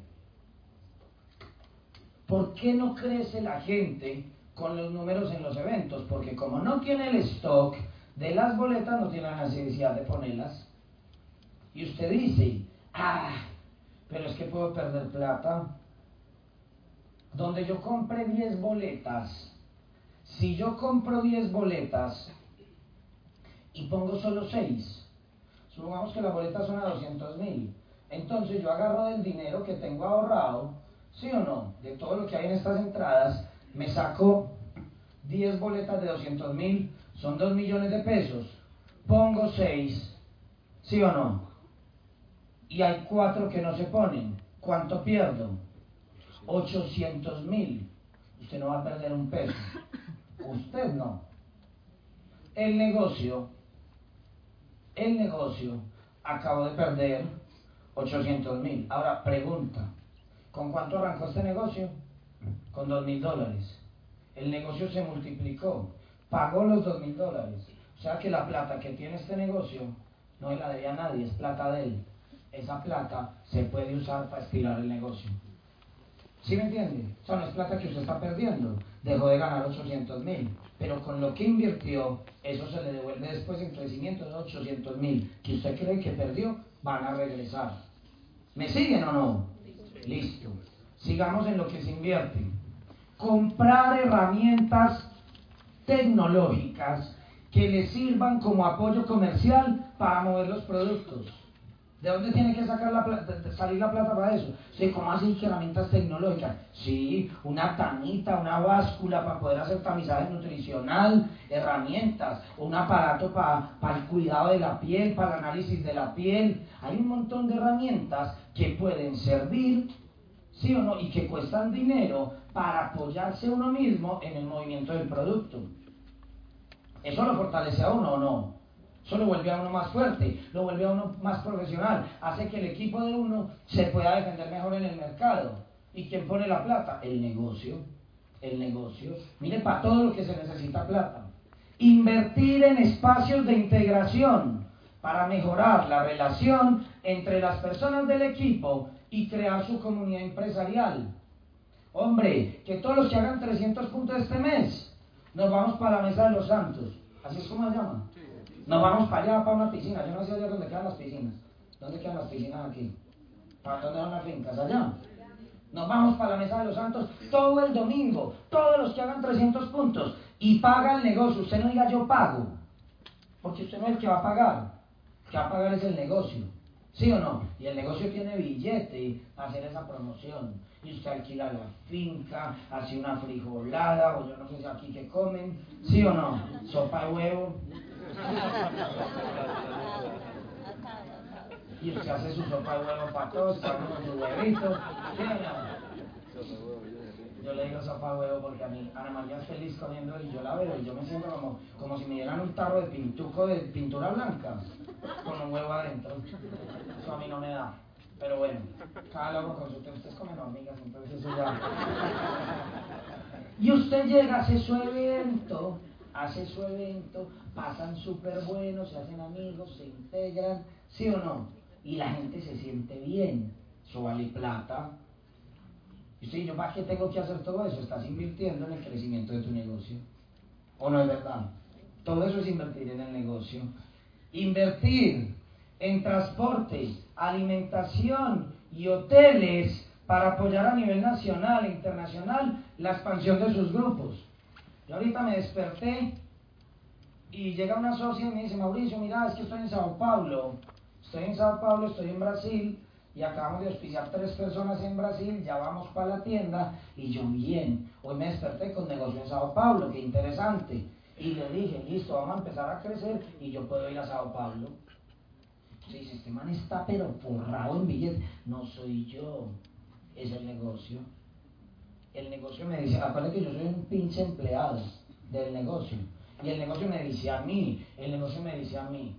¿Por qué no crece la gente con los números en los eventos? Porque como no tiene el stock de las boletas, no tiene la necesidad de ponerlas. Y usted dice, ah, pero es que puedo perder plata donde yo compre 10 boletas, si yo compro 10 boletas y pongo solo 6, supongamos que las boletas son a 200 mil, entonces yo agarro del dinero que tengo ahorrado, ¿sí o no? De todo lo que hay en estas entradas, me saco 10 boletas de 200 mil, son 2 millones de pesos, pongo 6, ¿sí o no? Y hay 4 que no se ponen, ¿cuánto pierdo? 800 mil. Usted no va a perder un peso. Usted no. el negocio, el negocio acabó de perder 800 mil. Ahora, pregunta, ¿con cuánto arrancó este negocio? Con 2 mil dólares. El negocio se multiplicó, pagó los 2 mil dólares. O sea que la plata que tiene este negocio no la debía a nadie, es plata de él. Esa plata se puede usar para estirar el negocio. ¿Sí me entiende? O sea, no es plata que usted está perdiendo. Dejó de ganar 800 mil. Pero con lo que invirtió, eso se le devuelve después en crecimiento de 800 mil. Que usted cree que perdió, van a regresar. ¿Me siguen o no? Listo. Sigamos en lo que se invierte. Comprar herramientas tecnológicas que le sirvan como apoyo comercial para mover los productos. ¿De dónde tiene que sacar la salir la plata para eso? Sí, ¿cómo así herramientas tecnológicas? Sí, una tanita, una báscula para poder hacer tamizaje nutricional, herramientas, un aparato para, para el cuidado de la piel, para el análisis de la piel. Hay un montón de herramientas que pueden servir, sí o no, y que cuestan dinero para apoyarse uno mismo en el movimiento del producto. ¿Eso lo fortalece a uno o no? Eso lo vuelve a uno más fuerte, lo vuelve a uno más profesional, hace que el equipo de uno se pueda defender mejor en el mercado. ¿Y quién pone la plata? El negocio. El negocio. Mire, para todo lo que se necesita plata. Invertir en espacios de integración para mejorar la relación entre las personas del equipo y crear su comunidad empresarial. Hombre, que todos los que hagan 300 puntos este mes, nos vamos para la mesa de los santos. Así es como se llama. Nos vamos para allá, para una piscina. Yo no sé allá dónde quedan las piscinas. ¿Dónde quedan las piscinas aquí? ¿Para dónde van las fincas? Allá. Nos vamos para la mesa de los santos todo el domingo. Todos los que hagan 300 puntos. Y paga el negocio. Usted no diga yo pago. Porque usted no es el que va a pagar. El que va a pagar es el negocio. ¿Sí o no? Y el negocio tiene billete para hacer esa promoción. Y usted alquila la finca, hace una frijolada, o yo no sé si aquí que comen. ¿Sí o no? Sopa de huevo. Y usted hace su sopa de huevo para todos, con su huevito. Yo le digo sopa de huevo porque a mí Ana María es feliz comiendo y yo la veo y yo me siento como, como si me dieran un tarro de pintuco de pintura blanca con un huevo adentro. Eso a mí no me da. Pero bueno, cada loco con su Ustedes comen hormigas, entonces eso ya. Y usted llega, hace su evento hace su evento, pasan súper buenos, se hacen amigos, se integran, ¿sí o no? Y la gente se siente bien, eso vale plata. Y usted yo ¿para qué tengo que hacer todo eso? Estás invirtiendo en el crecimiento de tu negocio. ¿O no es verdad? Todo eso es invertir en el negocio. Invertir en transporte, alimentación y hoteles para apoyar a nivel nacional e internacional la expansión de sus grupos. Yo ahorita me desperté y llega una socia y me dice, Mauricio, mira, es que estoy en Sao Paulo. Estoy en Sao Paulo, estoy en Brasil y acabamos de auspiciar tres personas en Brasil, ya vamos para la tienda y yo bien, hoy me desperté con negocio en Sao Paulo, qué interesante. Y le dije, listo, vamos a empezar a crecer y yo puedo ir a Sao Paulo. Se dice, este man está pero forrado en billetes. No soy yo, es el negocio el negocio me dice, acuérdate que yo soy un pinche empleado del negocio. Y el negocio me dice a mí, el negocio me dice a mí.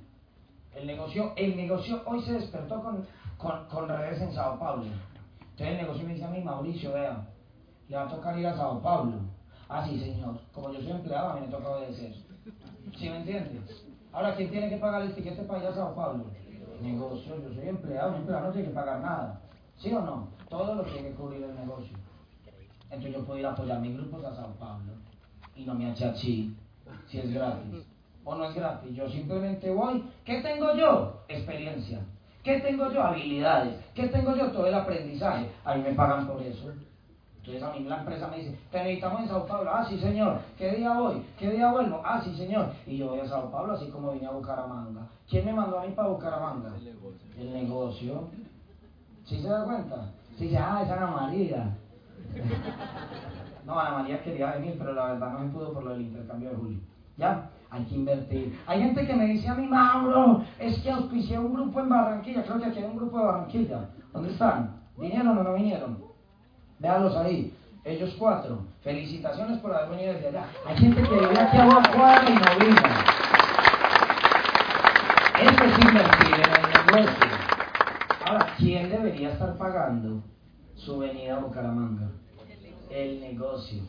El negocio, el negocio hoy se despertó con, con, redes en Sao Paulo. Entonces el negocio me dice a mí, Mauricio, vea, le va a tocar ir a Sao Paulo. Ah, sí, señor. Como yo soy empleado, a mí me toca obedecer. ¿Sí me entiendes? Ahora, ¿quién tiene que pagar el tiquete para ir a Sao Paulo? negocio, yo soy empleado, un empleado no tiene que pagar nada. ¿Sí o no? Todo lo tiene que cubrir el negocio. Entonces yo puedo ir a apoyar mis grupos a Sao Paulo y no me achachí si es gratis o no es gratis. Yo simplemente voy. ¿Qué tengo yo? Experiencia. ¿Qué tengo yo? Habilidades. ¿Qué tengo yo? Todo el aprendizaje. A mí me pagan por eso. Entonces a mí la empresa me dice, te necesitamos en Sao Paulo. Ah, sí, señor. ¿Qué día voy? ¿Qué día vuelvo? Ah, sí, señor. Y yo voy a Sao Paulo así como vine a Bucaramanga. ¿Quién me mandó a mí para Bucaramanga? El negocio. El negocio. ¿Sí se da cuenta? Sí, dice, ah, esa Ana María. No, Ana María quería venir, pero la verdad no me pudo por lo del intercambio de Julio. ¿Ya? Hay que invertir. Hay gente que me dice a mí, Mauro, es que auspicié un grupo en Barranquilla. Creo que aquí hay un grupo de Barranquilla. ¿Dónde están? ¿Vinieron o no vinieron? Véanlos ahí. Ellos cuatro. Felicitaciones por haber venido desde allá. Hay gente que vive aquí a cuadra y no vino. Eso es invertir en el negocio. Ahora, ¿quién debería estar pagando su venida a Bucaramanga? El negocio.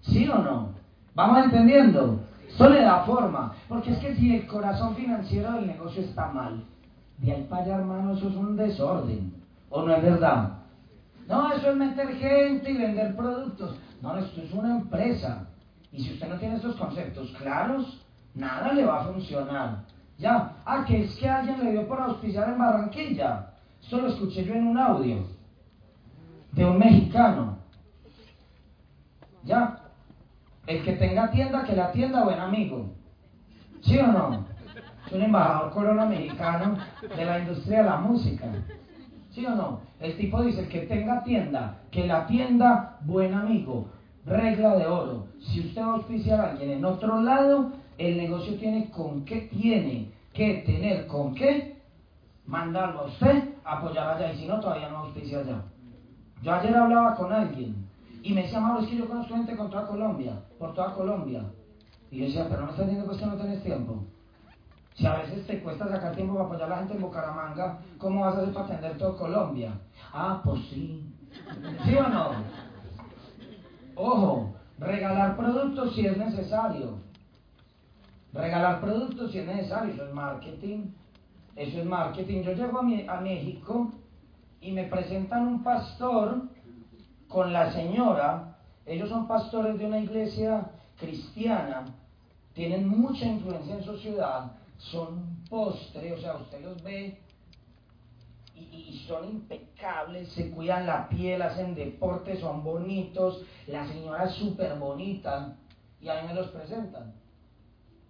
¿Sí o no? ¿Vamos entendiendo? Eso le da forma. Porque es que si el corazón financiero del negocio está mal, de ahí para allá, hermano, eso es un desorden. ¿O no es verdad? No, eso es meter gente y vender productos. No, esto es una empresa. Y si usted no tiene estos conceptos claros, nada le va a funcionar. Ya, ah, que es que alguien le dio por auspiciar en Barranquilla. Eso lo escuché yo en un audio de un mexicano. Ya, el que tenga tienda, que la tienda, buen amigo. ¿Sí o no? Es un embajador corona mexicano de la industria de la música. ¿Sí o no? El tipo dice, el que tenga tienda, que la tienda, buen amigo. Regla de oro. Si usted va a auspiciar a alguien en otro lado, el negocio tiene con qué, tiene que tener con qué mandarlo a usted a apoyar allá. Y si no, todavía no auspicia allá. Yo ayer hablaba con alguien y me decía, Mauro, es que yo conozco gente con toda Colombia, por toda Colombia. Y yo decía, pero no me estás diciendo que no tenés tiempo. Si a veces te cuesta sacar tiempo para apoyar a la gente en Bucaramanga, ¿cómo vas a hacer para atender todo Colombia? Ah, pues sí. ¿Sí o no? Ojo, regalar productos si es necesario. Regalar productos si es necesario, eso es marketing. Eso es marketing. Yo llego a, a México y me presentan un pastor con la señora, ellos son pastores de una iglesia cristiana, tienen mucha influencia en su ciudad, son postre, o sea, usted los ve y, son impecables, se cuidan la piel, hacen deporte, son bonitos, la señora es súper bonita y a mí me los presentan.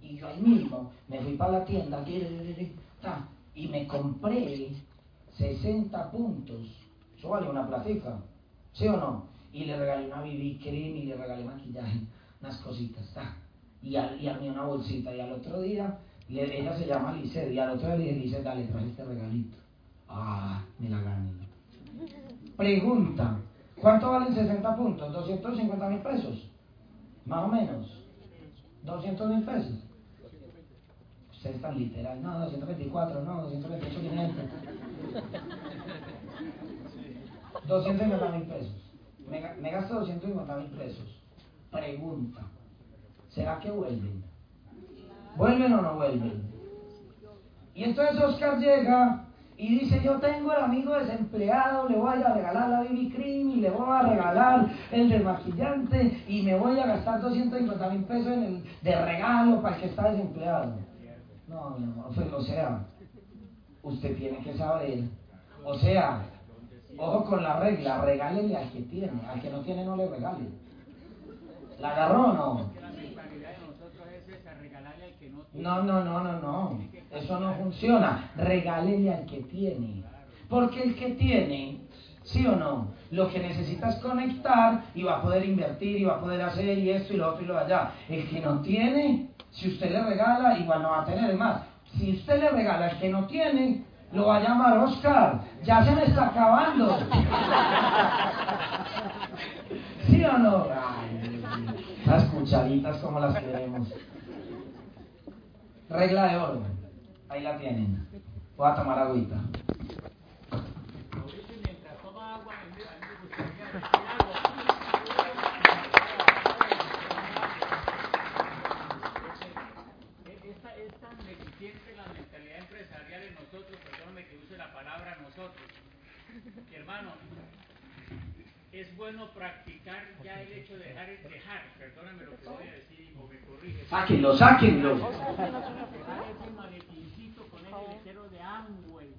Y yo mismo me fui para la tienda y me compré 60 puntos. Eso vale una platica. ¿Sí o no? Y le regalé una BB cream y le regalé maquillaje, unas cositas, está. Y, al, y mí una bolsita. Y al otro día, ella se llama Lice, y al otro día le dije, Lice, dale, traje este regalito. Ah, me la gané. Pregunta, ¿cuánto valen 60 puntos? ¿250 mil pesos? Más o menos. ¿200 mil pesos? Ustedes están literal, no, 224, no, 228, 500. 250 mil pesos. Me, me gasto 250 mil pesos. Pregunta. ¿Será que vuelven? ¿Vuelven o no vuelven? Y entonces Oscar llega y dice, yo tengo el amigo desempleado, le voy a regalar la BB Cream y le voy a regalar el desmaquillante y me voy a gastar 250 mil pesos en el, de regalo para el que está desempleado. No, no, pues, o sea, usted tiene que saber, o sea, Ojo con la regla, regálele al que tiene, al que no tiene no le regale. ¿La agarró o no? No, no, no, no, no. Eso no funciona. Regálele al que tiene. Porque el que tiene, sí o no, lo que necesita es conectar y va a poder invertir y va a poder hacer y esto y lo otro y lo allá. El que no tiene, si usted le regala, igual no va a tener más. Si usted le regala al que no tiene, lo va a llamar Oscar. Ya se me está acabando. ¿Sí o no? las cucharitas como las queremos. Regla de oro. Ahí la tienen. Voy a tomar agüita. hermano, es bueno practicar ya el hecho de dejar, dejar, perdóname lo que voy a decir o me corrige. Sáquenlo, sáquenlo. Con ese de Amway,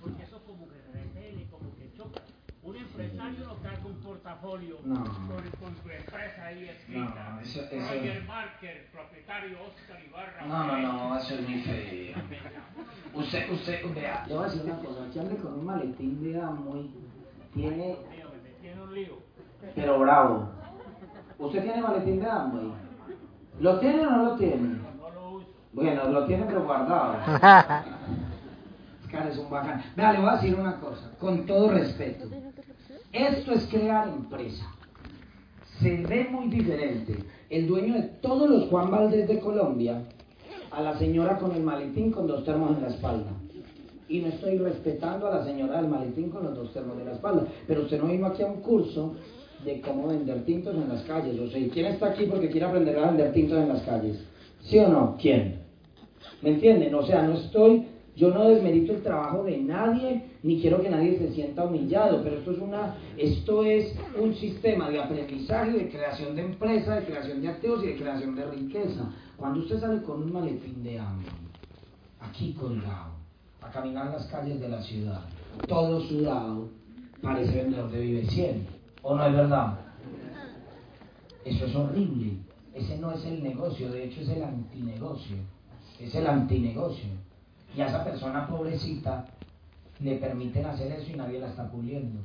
porque eso como que repele, como que choca. Un empresario no carga un portafolio no. con, con, su empresa ahí escrita. No, eso, eso... Roger Marker, propietario Oscar Ibarra. No, no, no, eso es muy feo. usted, usted, vea, le voy a decir una cosa, que ande con un maletín de Amway tiene... un lío. Pero bravo. ¿Usted tiene maletín de Amway? ¿Lo tiene o no lo tiene? No lo uso. Bueno, lo tiene pero guardado. Es un bacán. Vea, le voy a decir una cosa, con todo respeto. Esto es crear empresa. Se ve muy diferente. El dueño de todos los Juan Valdés de Colombia a la señora con el maletín con dos termos en la espalda. Y no estoy respetando a la señora del maletín con los dos termos en la espalda. Pero usted no vino aquí a un curso de cómo vender tintos en las calles. O sea, ¿quién está aquí porque quiere aprender a vender tintos en las calles? ¿Sí o no? ¿Quién? ¿Me entienden? O sea, no estoy, yo no desmerito el trabajo de nadie, ni quiero que nadie se sienta humillado, pero esto es una, esto es un sistema de aprendizaje, de creación de empresa, de creación de activos y de creación de riqueza. Cuando usted sale con un maletín de hambre, aquí colgado, a caminar las calles de la ciudad, todo sudado, parece vendedor de Vive 100, ¿o no es verdad? Eso es horrible. Ese no es el negocio, de hecho es el antinegocio. Es el antinegocio. Y a esa persona pobrecita le permiten hacer eso y nadie la está puliendo.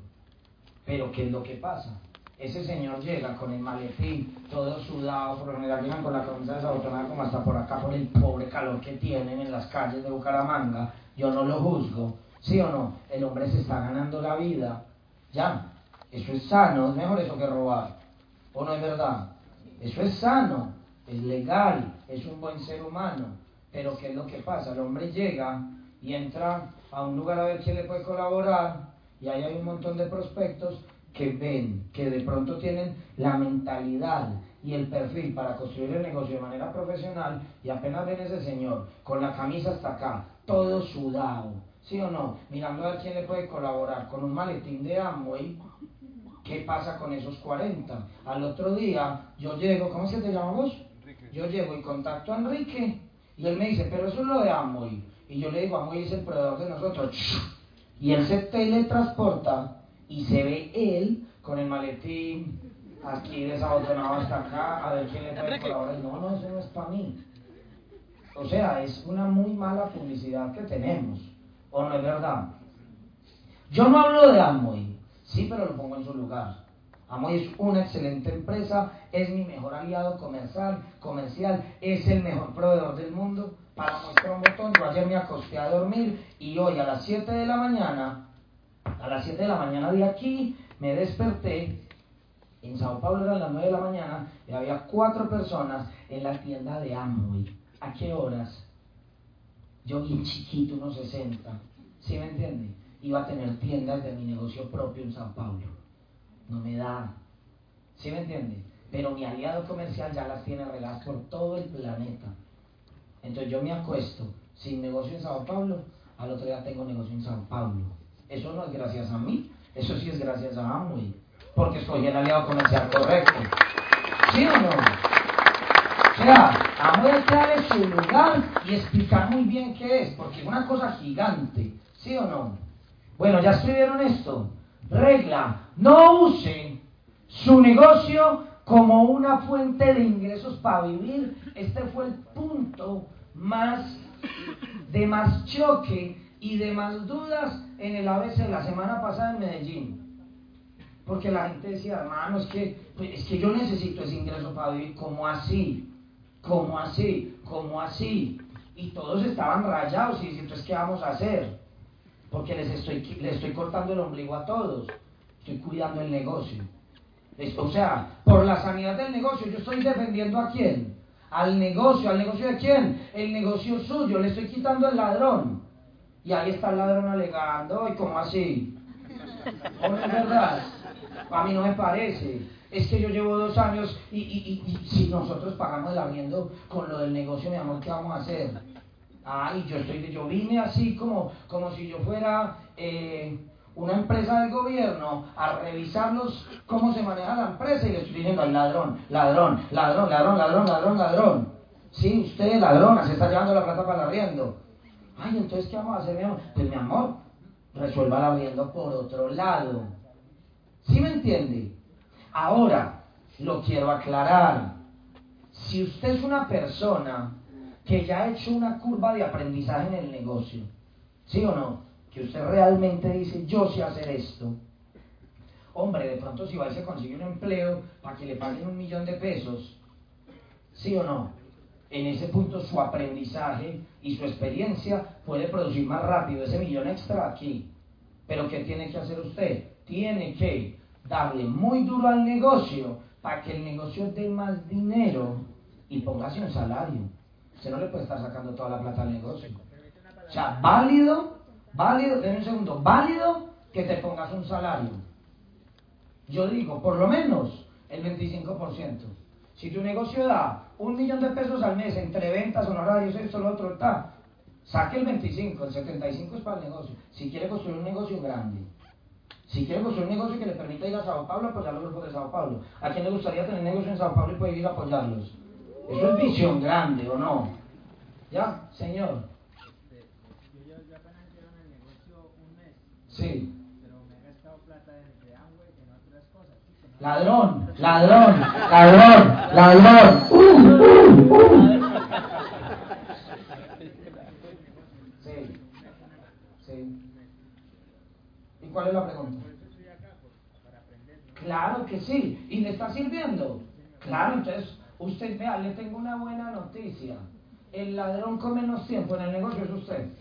Pero ¿qué es lo que pasa? Ese señor llega con el maletín, todo sudado, por lo general llegan con la camisa desabotonada como hasta por acá por el pobre calor que tienen en las calles de Bucaramanga. Yo no lo juzgo, ¿sí o no? El hombre se está ganando la vida. Ya, eso es sano, es mejor eso que robar. ¿O no es verdad? Eso es sano, es legal, es un buen ser humano. Pero ¿qué es lo que pasa? El hombre llega y entra a un lugar a ver quién le puede colaborar y ahí hay un montón de prospectos que ven, que de pronto tienen la mentalidad y el perfil para construir el negocio de manera profesional y apenas ven ese señor con la camisa hasta acá, todo sudado, ¿sí o no? Mirando a ver quién le puede colaborar con un maletín de Amway, ¿qué pasa con esos 40? Al otro día yo llego, ¿cómo que te llamamos? Yo llego y contacto a Enrique y él me dice, pero eso es lo de Amway. Y yo le digo, Amway es el proveedor de nosotros. Y él se teletransporta y se ve él con el maletín aquí desabotonado hasta acá, a ver quién le puede colaborar. No, no, eso no es para mí. O sea, es una muy mala publicidad que tenemos. ¿O no es verdad? Yo no hablo de Amway, sí, pero lo pongo en su lugar. Amway es una excelente empresa, es mi mejor aliado comercial, comercial, es el mejor proveedor del mundo. Para mostrar un botón, yo ayer me acosté a dormir y hoy a las 7 de la mañana a las 7 de la mañana de aquí me desperté. En Sao Paulo eran las 9 de la mañana y había cuatro personas en la tienda de Amway. ¿A qué horas? Yo bien chiquito, unos 60. ¿Sí me entiende? Iba a tener tiendas de mi negocio propio en Sao Paulo. No me da. ¿Sí me entiende? Pero mi aliado comercial ya las tiene regadas por todo el planeta. Entonces yo me acuesto sin negocio en Sao Paulo, al otro día tengo negocio en Sao Paulo. Eso no es gracias a mí, eso sí es gracias a Amway, porque escogí el aliado comercial correcto. ¿Sí o no? O sea, Amway clave su lugar y explicar muy bien qué es, porque es una cosa gigante. ¿Sí o no? Bueno, ya escribieron esto. Regla, no usen su negocio como una fuente de ingresos para vivir. Este fue el punto más de más choque y de más dudas en el ABC la semana pasada en Medellín. Porque la gente decía, hermano, es que, pues, es que yo necesito ese ingreso para vivir. como así? como así? como así? Y todos estaban rayados y diciendo, ¿qué vamos a hacer? Porque les estoy, les estoy cortando el ombligo a todos. Estoy cuidando el negocio. O sea, por la sanidad del negocio, yo estoy defendiendo a quién? Al negocio. ¿Al negocio de quién? El negocio suyo. Le estoy quitando el ladrón. Y ahí está el ladrón alegando, ¿y cómo así? ¿O no es verdad? A mí no me parece. Es que yo llevo dos años y, y, si nosotros pagamos el arriendo con lo del negocio, mi amor, ¿qué vamos a hacer? Ay, yo estoy, yo vine así como, como si yo fuera eh, una empresa del gobierno a revisarlos cómo se maneja la empresa y le estoy diciendo al ladrón, ladrón, ladrón, ladrón, ladrón, ladrón, ladrón. Sí, usted ladrona, se está llevando la plata para el arriendo. Ay, entonces, ¿qué vamos a hacer, mi amor? Pues, mi amor, resuelva abriendo por otro lado. ¿Sí me entiende? Ahora, lo quiero aclarar. Si usted es una persona que ya ha hecho una curva de aprendizaje en el negocio, ¿sí o no? Que usted realmente dice, yo sé hacer esto. Hombre, de pronto si va y se consigue un empleo para que le paguen un millón de pesos, ¿sí o no? en ese punto su aprendizaje y su experiencia puede producir más rápido ese millón extra aquí. Pero ¿qué tiene que hacer usted? Tiene que darle muy duro al negocio para que el negocio dé más dinero y póngase un salario. Usted no le puede estar sacando toda la plata al negocio. O sea, válido, válido, denme un segundo, válido que te pongas un salario. Yo digo, por lo menos el 25%. Si tu negocio da un millón de pesos al mes entre ventas, honorarios, esto, lo otro, está, saque el 25, el 75 es para el negocio. Si quiere construir un negocio grande, si quiere construir un negocio que le permita ir a Sao Paulo, apoyar los grupos de Sao Paulo. ¿A quién le gustaría tener negocio en Sao Paulo y poder ir a apoyarlos? Eso es visión grande, ¿o no? ¿Ya, señor? Yo, apenas hicieron el negocio un mes, Sí. pero me he gastado plata desde Amway en otras cosas. Ladrón, ladrón, ladrón, ladrón. Uh, uh, uh. Sí. ¿Y cuál es la pregunta? Claro que sí. ¿Y le está sirviendo? Claro, entonces, usted, vea, le tengo una buena noticia. El ladrón con menos tiempo en el negocio es usted.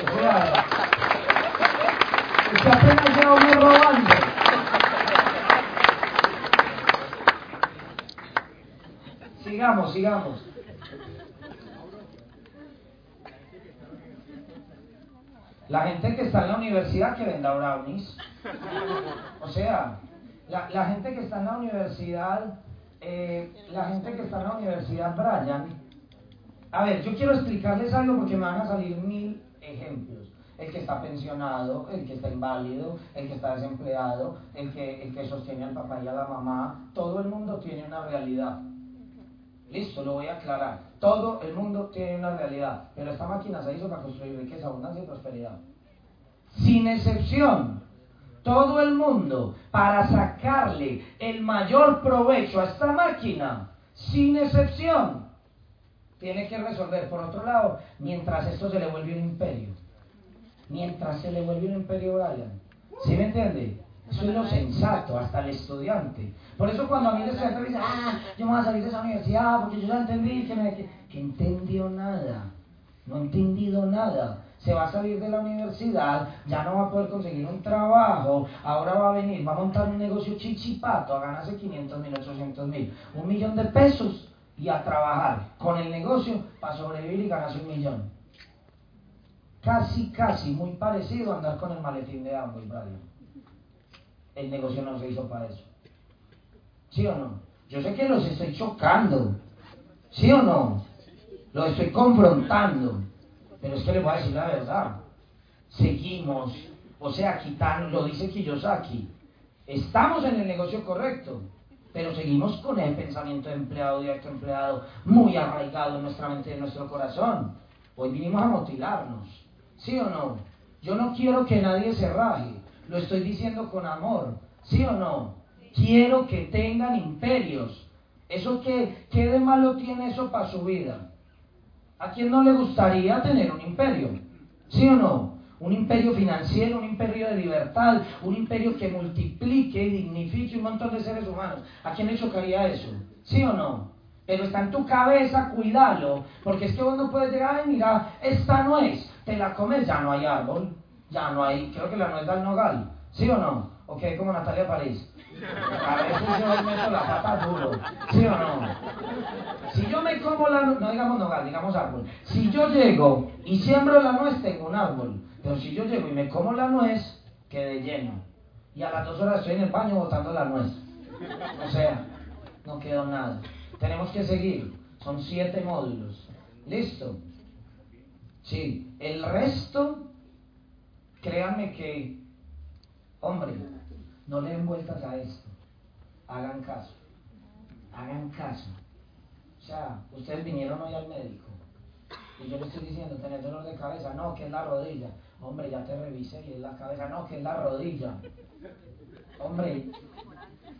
O sea, usted apenas lleva un mes robando. Sigamos, sigamos. La gente que está en la universidad que venda brownies. O sea, la, gente que está en la universidad, eh, la gente que está en la universidad, Brian. A ver, yo quiero explicarles algo porque me van a salir mil ejemplos. El que está pensionado, el que está inválido, el que está desempleado, el que, el que sostiene al papá y a la mamá. Todo el mundo tiene una realidad. Listo, lo voy a aclarar. Todo el mundo tiene una realidad, pero esta máquina se hizo para construir riqueza, abundancia y prosperidad. Sin excepción, todo el mundo, para sacarle el mayor provecho a esta máquina, sin excepción, tiene que resolver, por otro lado, mientras esto se le vuelve un imperio. Mientras se le vuelve un imperio, Brian. ¿Sí me entiende? Eso es lo sensato, hasta el estudiante. Por eso cuando a mí el estudiante dice, ah, yo me voy a salir de esa universidad porque yo ya entendí que me... Que, entendió nada. No ha entendido nada. Se va a salir de la universidad, ya no va a poder conseguir un trabajo, ahora va a venir, va a montar un negocio chichipato, a ganarse 500 mil, 800 mil, un millón de pesos y a trabajar con el negocio para sobrevivir y ganarse un millón. Casi, casi, muy parecido a andar con el maletín de ambos, Brian. El negocio no se hizo para eso. ¿Sí o no? Yo sé que los estoy chocando. ¿Sí o no? Los estoy confrontando. Pero es que les voy a decir la verdad. Seguimos. O sea, Kitano, lo dice Kiyosaki. Estamos en el negocio correcto. Pero seguimos con el pensamiento de empleado directo empleado muy arraigado en nuestra mente y en nuestro corazón. Hoy vinimos a motilarnos. ¿Sí o no? Yo no quiero que nadie se raje. Lo estoy diciendo con amor. ¿Sí o no? Quiero que tengan imperios. ¿Eso qué, qué de malo tiene eso para su vida? ¿A quién no le gustaría tener un imperio? ¿Sí o no? Un imperio financiero, un imperio de libertad, un imperio que multiplique y dignifique un montón de seres humanos. ¿A quién le chocaría eso? ¿Sí o no? Pero está en tu cabeza, cuídalo, porque es que vos no puedes llegar y mira, esta nuez, te la comes, ya no hay árbol, ya no hay, creo que la nuez da el nogal, ¿sí o no? Ok, como Natalia París. A veces yo meto la pata duro, ¿sí o no? Si yo me como la no digamos nogal, digamos árbol. Si yo llego y siembro la nuez, tengo un árbol. Pero si yo llego y me como la nuez, quedé lleno. Y a las dos horas estoy en el baño botando la nuez. O sea, no quedó nada. Tenemos que seguir. Son siete módulos. ¿Listo? Sí. El resto, créanme que, hombre, no le den vueltas a esto. Hagan caso. Hagan caso. O sea, ustedes vinieron hoy al médico. Y yo le estoy diciendo, ¿tenés dolor de cabeza? No, que es la rodilla. Hombre, ya te revisé y es la cabeza. No, que es la rodilla. Hombre,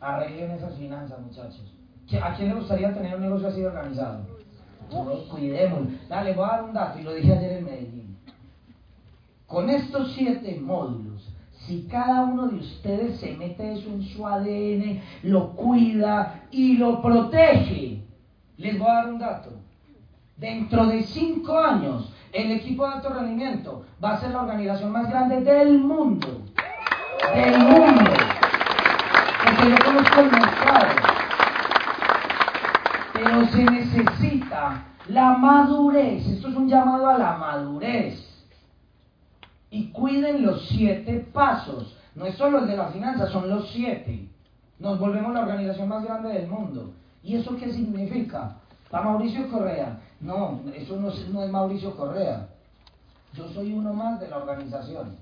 arreglen esas finanzas, muchachos. ¿Qui- ¿A quién le gustaría tener un negocio así organizado? No, cuidemos. Dale, voy a dar un dato y lo dije ayer en Medellín. Con estos siete módulos, si cada uno de ustedes se mete eso en su ADN, lo cuida y lo protege, les voy a dar un dato. Dentro de cinco años, el equipo de alto rendimiento va a ser la organización más grande del mundo. Del mundo. Porque yo conozco el mercado. Pero se necesita la madurez. Esto es un llamado a la madurez. Y cuiden los siete pasos. No es solo el de la finanza, son los siete. Nos volvemos la organización más grande del mundo. ¿Y eso qué significa? ¿Para Mauricio Correa? No, eso no es, no es Mauricio Correa. Yo soy uno más de la organización.